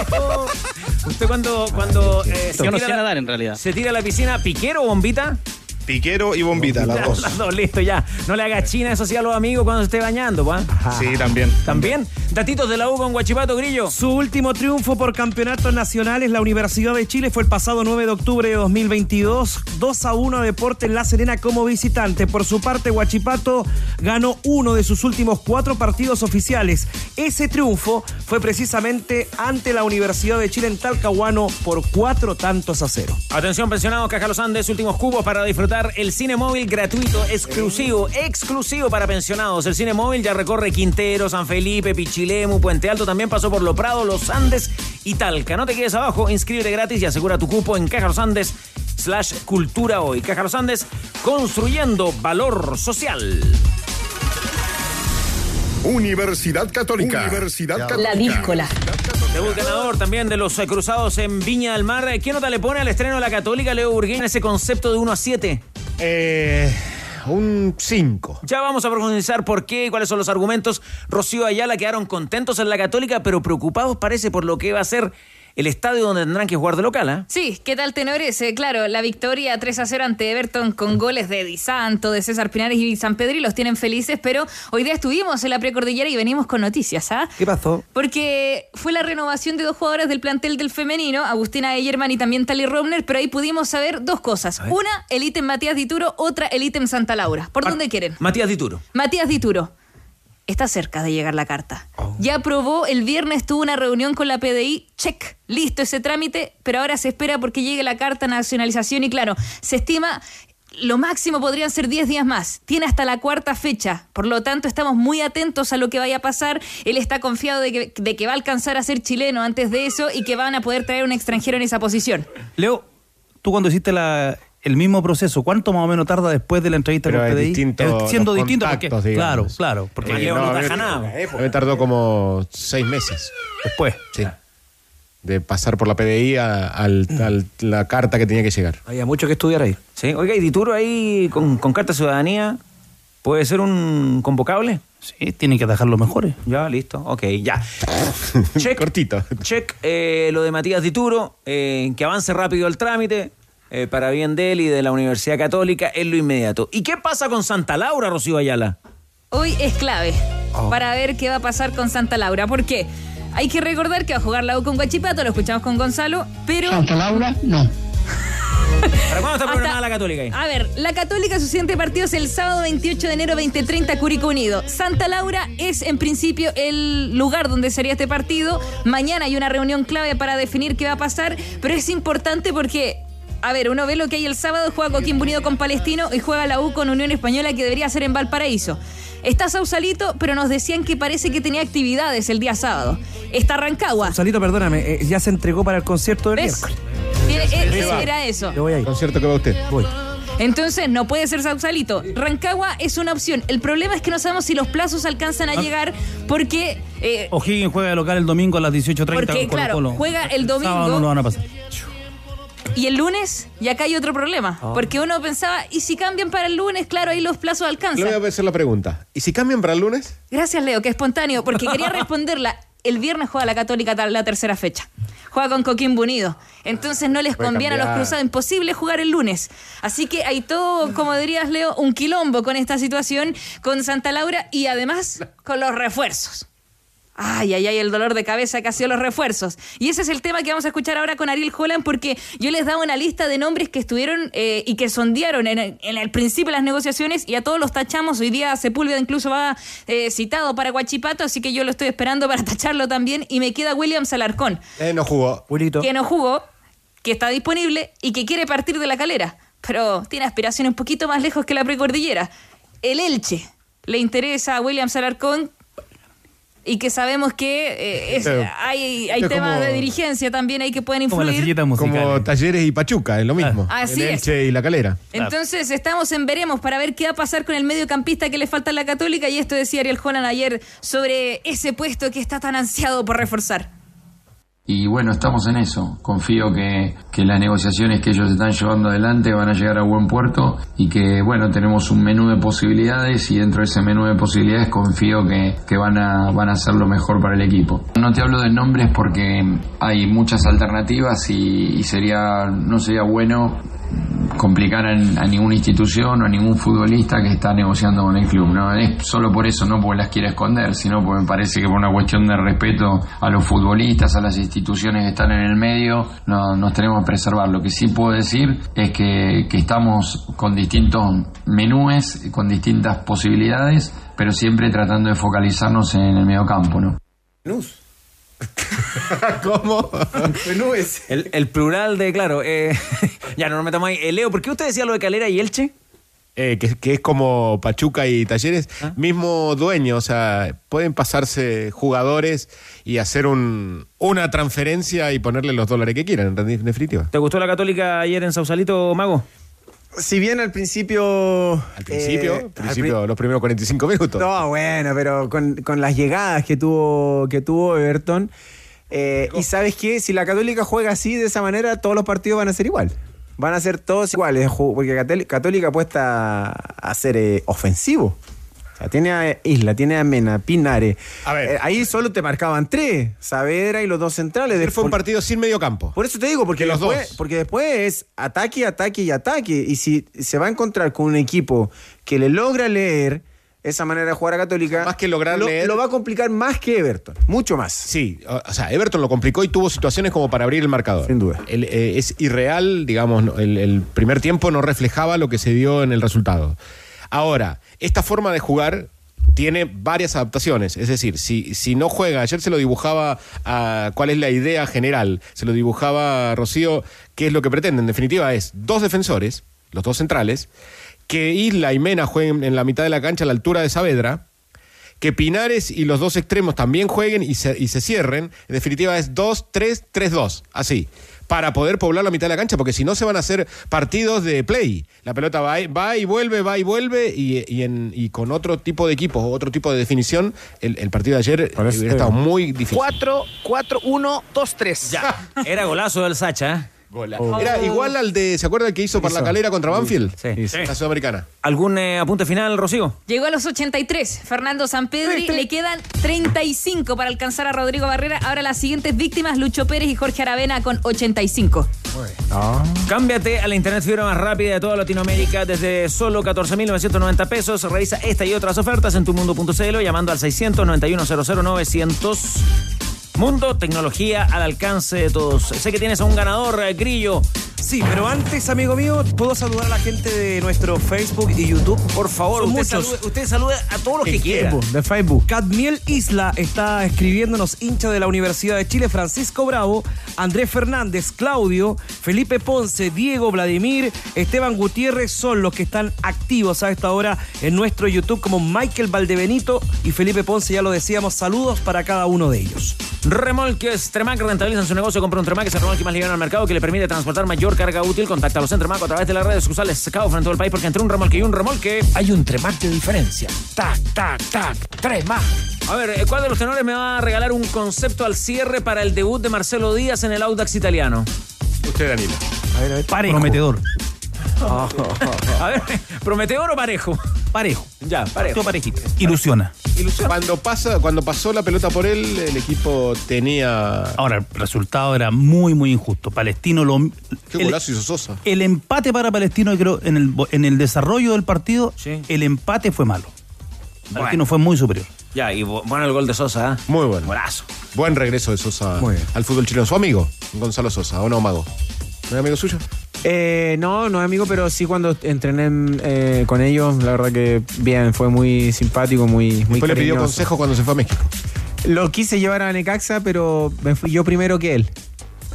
[laughs] usted cuando, cuando eh, Yo no tira sé la- nadar en realidad. se tira a la piscina, ¿piquero o bombita? Piquero y bombita, las dos. [laughs] Las dos, listo, ya. No le haga china eso sí a los amigos cuando se esté bañando, ¿va? Sí, también. ¿También? Datitos de la U con Guachipato Grillo. Su último triunfo por campeonatos nacionales, la Universidad de Chile, fue el pasado 9 de octubre de 2022. 2 a 1 a Deportes La Serena como visitante. Por su parte, Huachipato ganó uno de sus últimos cuatro partidos oficiales. Ese triunfo fue precisamente ante la Universidad de Chile en Talcahuano por cuatro tantos a cero. Atención, pensionados, Caja Los Andes, últimos cubos para disfrutar disfrutar el cine móvil gratuito, exclusivo, exclusivo para pensionados. El cine móvil ya recorre Quintero, San Felipe, Pichilemu, Puente Alto, también pasó por Lo Prado, Los Andes y Talca. No te quedes abajo, inscríbete gratis y asegura tu cupo en Caja Los Andes slash Cultura Hoy. Caja Los Andes, construyendo valor social. Universidad Católica. Universidad Católica. La díscola. Debut ganador también de los eh, cruzados en Viña del Mar. ¿Qué nota le pone al estreno de la Católica, Leo Burguín, ese concepto de 1 a 7? Eh, un 5. Ya vamos a profundizar por qué y cuáles son los argumentos. Rocío Ayala quedaron contentos en la Católica, pero preocupados parece por lo que va a ser el estadio donde tendrán que jugar de local. ¿ah? Sí, ¿qué tal, tenores? Eh, claro, la victoria 3 a 0 ante Everton con goles de Di Santo, de César Pinares y San Pedri los tienen felices, pero hoy día estuvimos en la precordillera y venimos con noticias, ¿ah? ¿Qué pasó? Porque fue la renovación de dos jugadores del plantel del femenino, Agustina Eyerman y también Tali Romner, pero ahí pudimos saber dos cosas. Una, el ítem Matías Dituro, otra, el ítem Santa Laura. ¿Por dónde quieren? Matías Dituro. Matías Dituro. Está cerca de llegar la carta. Ya aprobó, el viernes tuvo una reunión con la PDI, check, listo ese trámite, pero ahora se espera porque llegue la carta nacionalización y claro, se estima lo máximo podrían ser 10 días más. Tiene hasta la cuarta fecha. Por lo tanto, estamos muy atentos a lo que vaya a pasar. Él está confiado de que, de que va a alcanzar a ser chileno antes de eso y que van a poder traer un extranjero en esa posición. Leo, tú cuando hiciste la, el mismo proceso, ¿cuánto más o menos tarda después de la entrevista Pero con es PDI? distinto siendo los distinto porque, claro, claro, porque Eh, Leo no mí- taja nada. a mí Me tardó como seis meses. Después. Sí. De pasar por la PDI a, la carta que tenía que llegar. Había mucho que estudiar ahí. Sí, oiga, y Dituro ahí con, con carta de ciudadanía, ¿puede ser un convocable? Sí, tiene que dejar los mejores. Ya, listo, ok, ya. [laughs] Check. Cortito. Check eh, lo de Matías Dituro, eh, que avance rápido el trámite. Eh, para bien de él y de la Universidad Católica en lo inmediato. ¿Y qué pasa con Santa Laura, Rocío Ayala? Hoy es clave Oh. para ver qué va a pasar con Santa Laura. ¿Por qué? Hay que recordar que va a jugar la U con Guachipato, lo escuchamos con Gonzalo, pero... Santa Laura, no. [laughs] ¿Para cuándo está programada la Católica ahí? A ver, la Católica su siguiente partido es el sábado 28 de enero 2030 Curicó Unido. Santa Laura es en principio el lugar donde sería este partido. Mañana hay una reunión clave para definir qué va a pasar, pero es importante porque a ver, uno ve lo que hay el sábado, juega Coquimbo Unido con Palestino y juega la U con Unión Española que debería ser en Valparaíso. Está Sausalito, pero nos decían que parece que tenía actividades el día sábado. Está Rancagua. Salito, perdóname, eh, ya se entregó para el concierto del ¿Ves? miércoles. Eh, va. era eso. Yo voy ahí. Concierto que va usted. Voy. Entonces no puede ser Sausalito. Rancagua es una opción. El problema es que no sabemos si los plazos alcanzan a llegar porque, eh, O'Higgins juega de local el domingo a las 18.30 porque con claro, juega el Sábado no lo domingo van a pasar. Y el lunes y acá hay otro problema. Ah. Porque uno pensaba, ¿y si cambian para el lunes? Claro, ahí los plazos Le voy alcanzan. a hacer la pregunta. ¿Y si cambian para el lunes? Gracias, Leo, que espontáneo, porque quería [laughs] responderla. El viernes juega la Católica la tercera fecha. Juega con Coquimbo Unido. Entonces no les Puede conviene a los cruzados. Imposible jugar el lunes. Así que hay todo, como dirías, Leo, un quilombo con esta situación, con Santa Laura y además con los refuerzos. Ay, ay, ay, el dolor de cabeza que ha sido los refuerzos. Y ese es el tema que vamos a escuchar ahora con Ariel Holland, porque yo les daba una lista de nombres que estuvieron eh, y que sondearon en el, en el principio de las negociaciones y a todos los tachamos. Hoy día Sepúlveda incluso va eh, citado para Guachipato, así que yo lo estoy esperando para [laughs] tacharlo también. Y me queda Williams Alarcón, Eh, no jugó. que no jugó, que está disponible y que quiere partir de la calera, pero tiene aspiraciones un poquito más lejos que la precordillera. El Elche le interesa a Williams Alarcón y que sabemos que eh, es- hay, hay esto temas como- de dirigencia también ahí que pueden Como influir. Como Talleres y Pachuca, es lo mismo. Así El es. Y la Calera. Entonces estamos en veremos para ver qué va a pasar con el mediocampista que le falta a la Católica y esto decía Ariel Jonan ayer sobre ese puesto que está tan ansiado por reforzar. Y bueno, estamos en eso. Confío que, que las negociaciones que ellos están llevando adelante van a llegar a buen puerto y que, bueno, tenemos un menú de posibilidades y dentro de ese menú de posibilidades confío que, que van, a, van a hacer lo mejor para el equipo. No te hablo de nombres porque hay muchas alternativas y, y sería, no sería bueno complicar a, ninguna institución o a ningún futbolista que está negociando con el club. No es solo por eso, no porque las quiera esconder, sino porque me parece que por una cuestión de respeto a los futbolistas, a las instituciones que están en el medio, no, nos tenemos que preservar. Lo que sí puedo decir es que, que estamos con distintos menúes, con distintas posibilidades, pero siempre tratando de focalizarnos en el mediocampo, ¿no? [laughs] ¿Cómo? nubes. El, el plural de, claro. eh, [laughs] ya, no nos metamos ahí. Eh, Leo, ¿por qué usted decía lo de Calera y Elche? Eh, que, que es como Pachuca y Talleres, Ah. mismo dueño, o sea, pueden pasarse jugadores y hacer un, una transferencia y ponerle los dólares que quieran, en definitiva. ¿Te gustó la Católica ayer en Sausalito, Mago? Si bien al principio. Al principio, eh, al principio los primeros 45 minutos. No, bueno, pero con, con las llegadas que tuvo, que tuvo Everton. eh, y sabes qué, si la Católica juega así, de esa manera, todos los partidos van a ser igual. Van a ser todos iguales, porque Católica apuesta a ser eh, ofensivo. O sea, tiene a Isla, tiene a Mena, Pinares. A ver. Eh, ahí solo te marcaban tres, Saavedra y los dos centrales. Ayer fue un partido sin medio campo. por eso te digo, porque Que los después, dos. porque después es ataque, ataque y ataque. Y si se va a encontrar con un equipo que le logra leer esa manera de jugar a Católica, Más que lograr lo, leer- lo va a complicar más que Everton. Mucho más. Sí, o sea, Everton lo complicó y tuvo situaciones como para abrir el marcador. Sin duda. El, eh, es irreal, digamos, el, el primer tiempo no reflejaba lo que se dio en el resultado. Ahora, esta forma de jugar tiene varias adaptaciones. Es decir, si, si no juega, ayer se lo dibujaba a cuál es la idea general, se lo dibujaba a Rocío, qué es lo que pretende. En definitiva, es dos defensores, los dos centrales, que Isla y Mena jueguen en la mitad de la cancha a la altura de Saavedra, que Pinares y los dos extremos también jueguen y se, y se cierren. En definitiva es 2-3-3-2, así. Para poder poblar la mitad de la cancha, porque si no se van a hacer partidos de play. La pelota va, y- va y vuelve, va y vuelve, y, y en- y con otro tipo de equipos, otro tipo de definición, el, el partido de ayer eso hubiera estado muy difícil. 4, 4, 1, 2, 3. Ya. Era golazo del Sacha, ¿eh? Gola. Era igual al de, ¿se acuerda el que hizo para la calera contra Banfield? Sí. Sí. La Sudamericana. ¿Algún eh, apunte final, Rocío? Llegó a los 83. Fernando Sampedri. Le quedan 35 para alcanzar a Rodrigo Barrera. Ahora las siguientes víctimas, Lucho Pérez y Jorge Aravena con 85. Cámbiate a la internet fibra más rápida de toda Latinoamérica desde solo 14.990 pesos. Revisa esta y otras ofertas en tumundo.cl llamando al 691 900 Mundo, tecnología al alcance de todos. Sé que tienes a un ganador, eh, Grillo. Sí, pero antes, amigo mío, puedo saludar a la gente de nuestro Facebook y YouTube. Por favor, Son usted muchos. salude, usted salude a todos los que quiera. Facebook, de Facebook. Cadmiel Isla está escribiéndonos hincha de la Universidad de Chile, Francisco Bravo, Andrés Fernández, Claudio, Felipe Ponce, Diego, Vladimir, Esteban Gutiérrez son los que están activos a esta hora en nuestro YouTube como Michael Valdebenito y Felipe Ponce, ya lo decíamos, saludos para cada uno de ellos. Remolques Tremac rentabilizan su negocio. Compra un Tremac, es el remolque más liviano al mercado que le permite transportar mayor carga útil. Contacta a los Tremac a través de las redes sociales Kaufman en todo el país porque entre un remolque y un remolque Hay un Tremac de diferencia. Tac, tac, tac. Tremac. A ver, eh, ¿cuál de los tenores me va a regalar un concepto al cierre para el debut de Marcelo Díaz en el Audax italiano? Usted, Danilo. Parejo. Prometedor. [laughs] A ver, ¿prometedor o parejo? Parejo. Ya, parejo. Parejito. Ilusiona. Cuando, pasa, cuando pasó la pelota por él, el equipo tenía. Ahora, el resultado era muy, muy injusto. Palestino lo. Qué el- golazo hizo Sosa. El empate para Palestino, creo, en el, en el desarrollo del partido, el empate fue malo. Palestino fue muy superior. Ya, y bu- bueno el gol de Sosa, ¿eh? Muy bueno. Golazo. Buen regreso de Sosa al fútbol chileno. Su amigo, Gonzalo Sosa, ¿o no, Mago? ¿No es amigo suyo? Eh, no, no es amigo, pero sí cuando entrené eh, con ellos, la verdad que bien, fue muy simpático, muy, muy Después le pidió consejo cuando se fue a México. Lo quise llevar a Necaxa, pero me fui yo primero que él.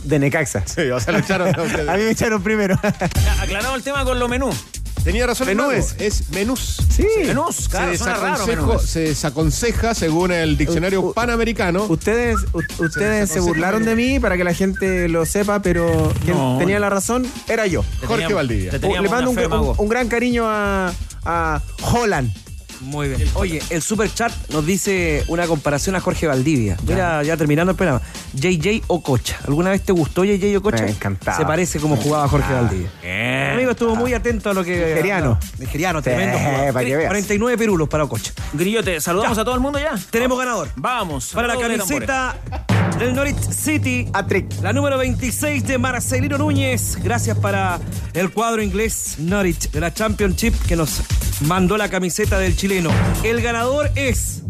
De Necaxa. Sí, o sea, lo echaron [laughs] a mí me echaron primero. [laughs] Aclarado el tema con lo menú. Tenía razón el Menúes. Es menús. Sí. Menús, claro, se, desaconsejo- se desaconseja, según el diccionario U- u- panamericano. Ustedes, u- ustedes se burlaron de mí para que la gente lo sepa, pero quien No. tenía la razón era yo. Te Jorge teníamos- Valdivia. te Le teníamos mando un, una fe, un- Mago. un gran cariño a, a Holland. Muy bien. Oye, el super chat nos dice una comparación a Jorge Valdivia. Mira, ya terminando el programa. JJ Ococha. ¿Alguna vez te gustó JJ Ococha? Me encantaba. Se parece como jugaba Jorge Valdivia. Bien. Amigo, estuvo muy atento a lo que. Nigeriano. Nigeriano, tremendo jugador. para que veas. 49 pirulos para Ococha. Grillote, ¿saludamos Ya. a todo el mundo ya? Tenemos ganador. Vamos. Para la camiseta del Norwich City. Atrick. La número 26 de Marcelino Núñez. Gracias para el cuadro inglés Norwich de la Championship que nos mandó la camiseta del chileno. El ganador es.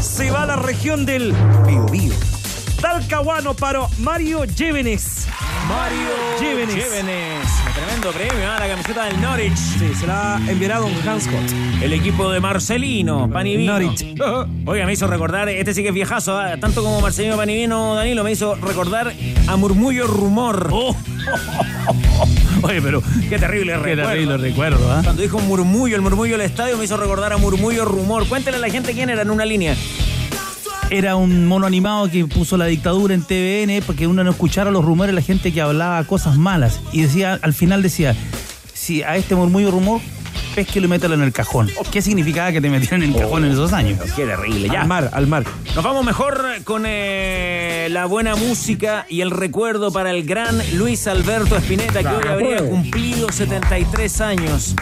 Se va a la región del Biobío. Talcahuano para Mario Llévenes. Mario. Me Tremendo premio, ¿ah? la camiseta del Norwich. Sí, se la enviará don Hans Scott. El equipo de Marcelino, Panivino. Norwich. [laughs] Oiga, me hizo recordar, este sí que es viejazo, ¿ah? tanto como Marcelino Panivino, Danilo, me hizo recordar a Murmullo Rumor. [laughs] Oye, pero Qué terrible qué recuerdo. terrible recuerdo, ¿ah? Cuando dijo murmullo, el murmullo del estadio me hizo recordar a murmullo rumor. Cuéntale a la gente quién era en una línea. Era un mono animado que puso la dictadura en TVN porque uno no escuchara los rumores de la gente que hablaba cosas malas. Y decía, al final decía, si a este murmullo rumor, pesquelo y mételo en el cajón. ¿Qué significaba que te metieran en el cajón en esos años? Qué terrible, ya. Al mar, al mar. Nos vamos mejor con eh, la buena música y el recuerdo para el gran Luis Alberto Spinetta, que hoy habría cumplido 73 años.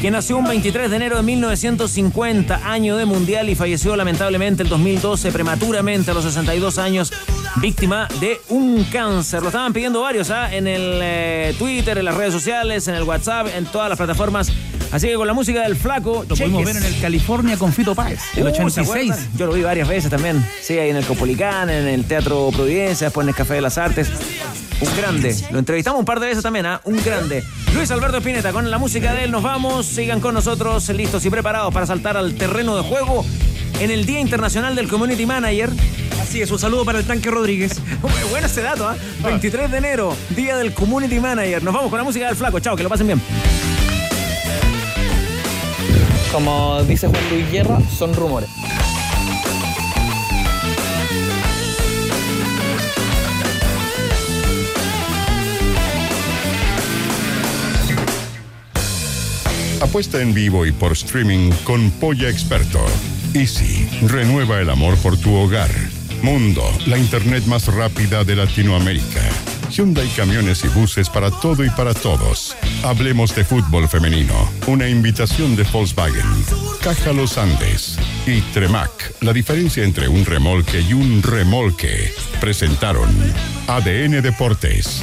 Que nació un 23 de enero de 1950, año de mundial, y falleció lamentablemente el 2012, prematuramente a los 62 años, víctima de un cáncer. Lo estaban pidiendo varios ¿ah? en el eh, Twitter, en las redes sociales, en el WhatsApp, en todas las plataformas. Así que con la música del flaco, Lo pudimos ver en el California con Fito Páez, el Uh, ¿se 86. acuerdan? Yo lo vi varias veces también. Sí, ahí en el Copolicán, en el Teatro Providencia, después en el Café de las Artes. Un grande. Lo entrevistamos un par de veces también, ¿ah? Un grande. Luis Alberto Espineta, con la música de él nos vamos. Sigan con nosotros, listos y preparados para saltar al terreno de juego en el Día Internacional del Community Manager. Así es, un saludo para el tanque Rodríguez. [laughs] Bueno ese dato, ¿ah? 23 de enero, Día del Community Manager. Nos vamos con la música del flaco. Chao, que lo pasen bien. Como dice Juan Luis Guerra, son rumores. Apuesta en vivo y por streaming con Polla Experto. Easy, renueva el amor por tu hogar. Mundo, la internet más rápida de Latinoamérica. Hyundai Camiones y Buses para todo y para todos. Hablemos de fútbol femenino. Una invitación de Volkswagen. Caja Los Andes. Y Tremac, la diferencia entre un remolque y un remolque. Presentaron ADN Deportes.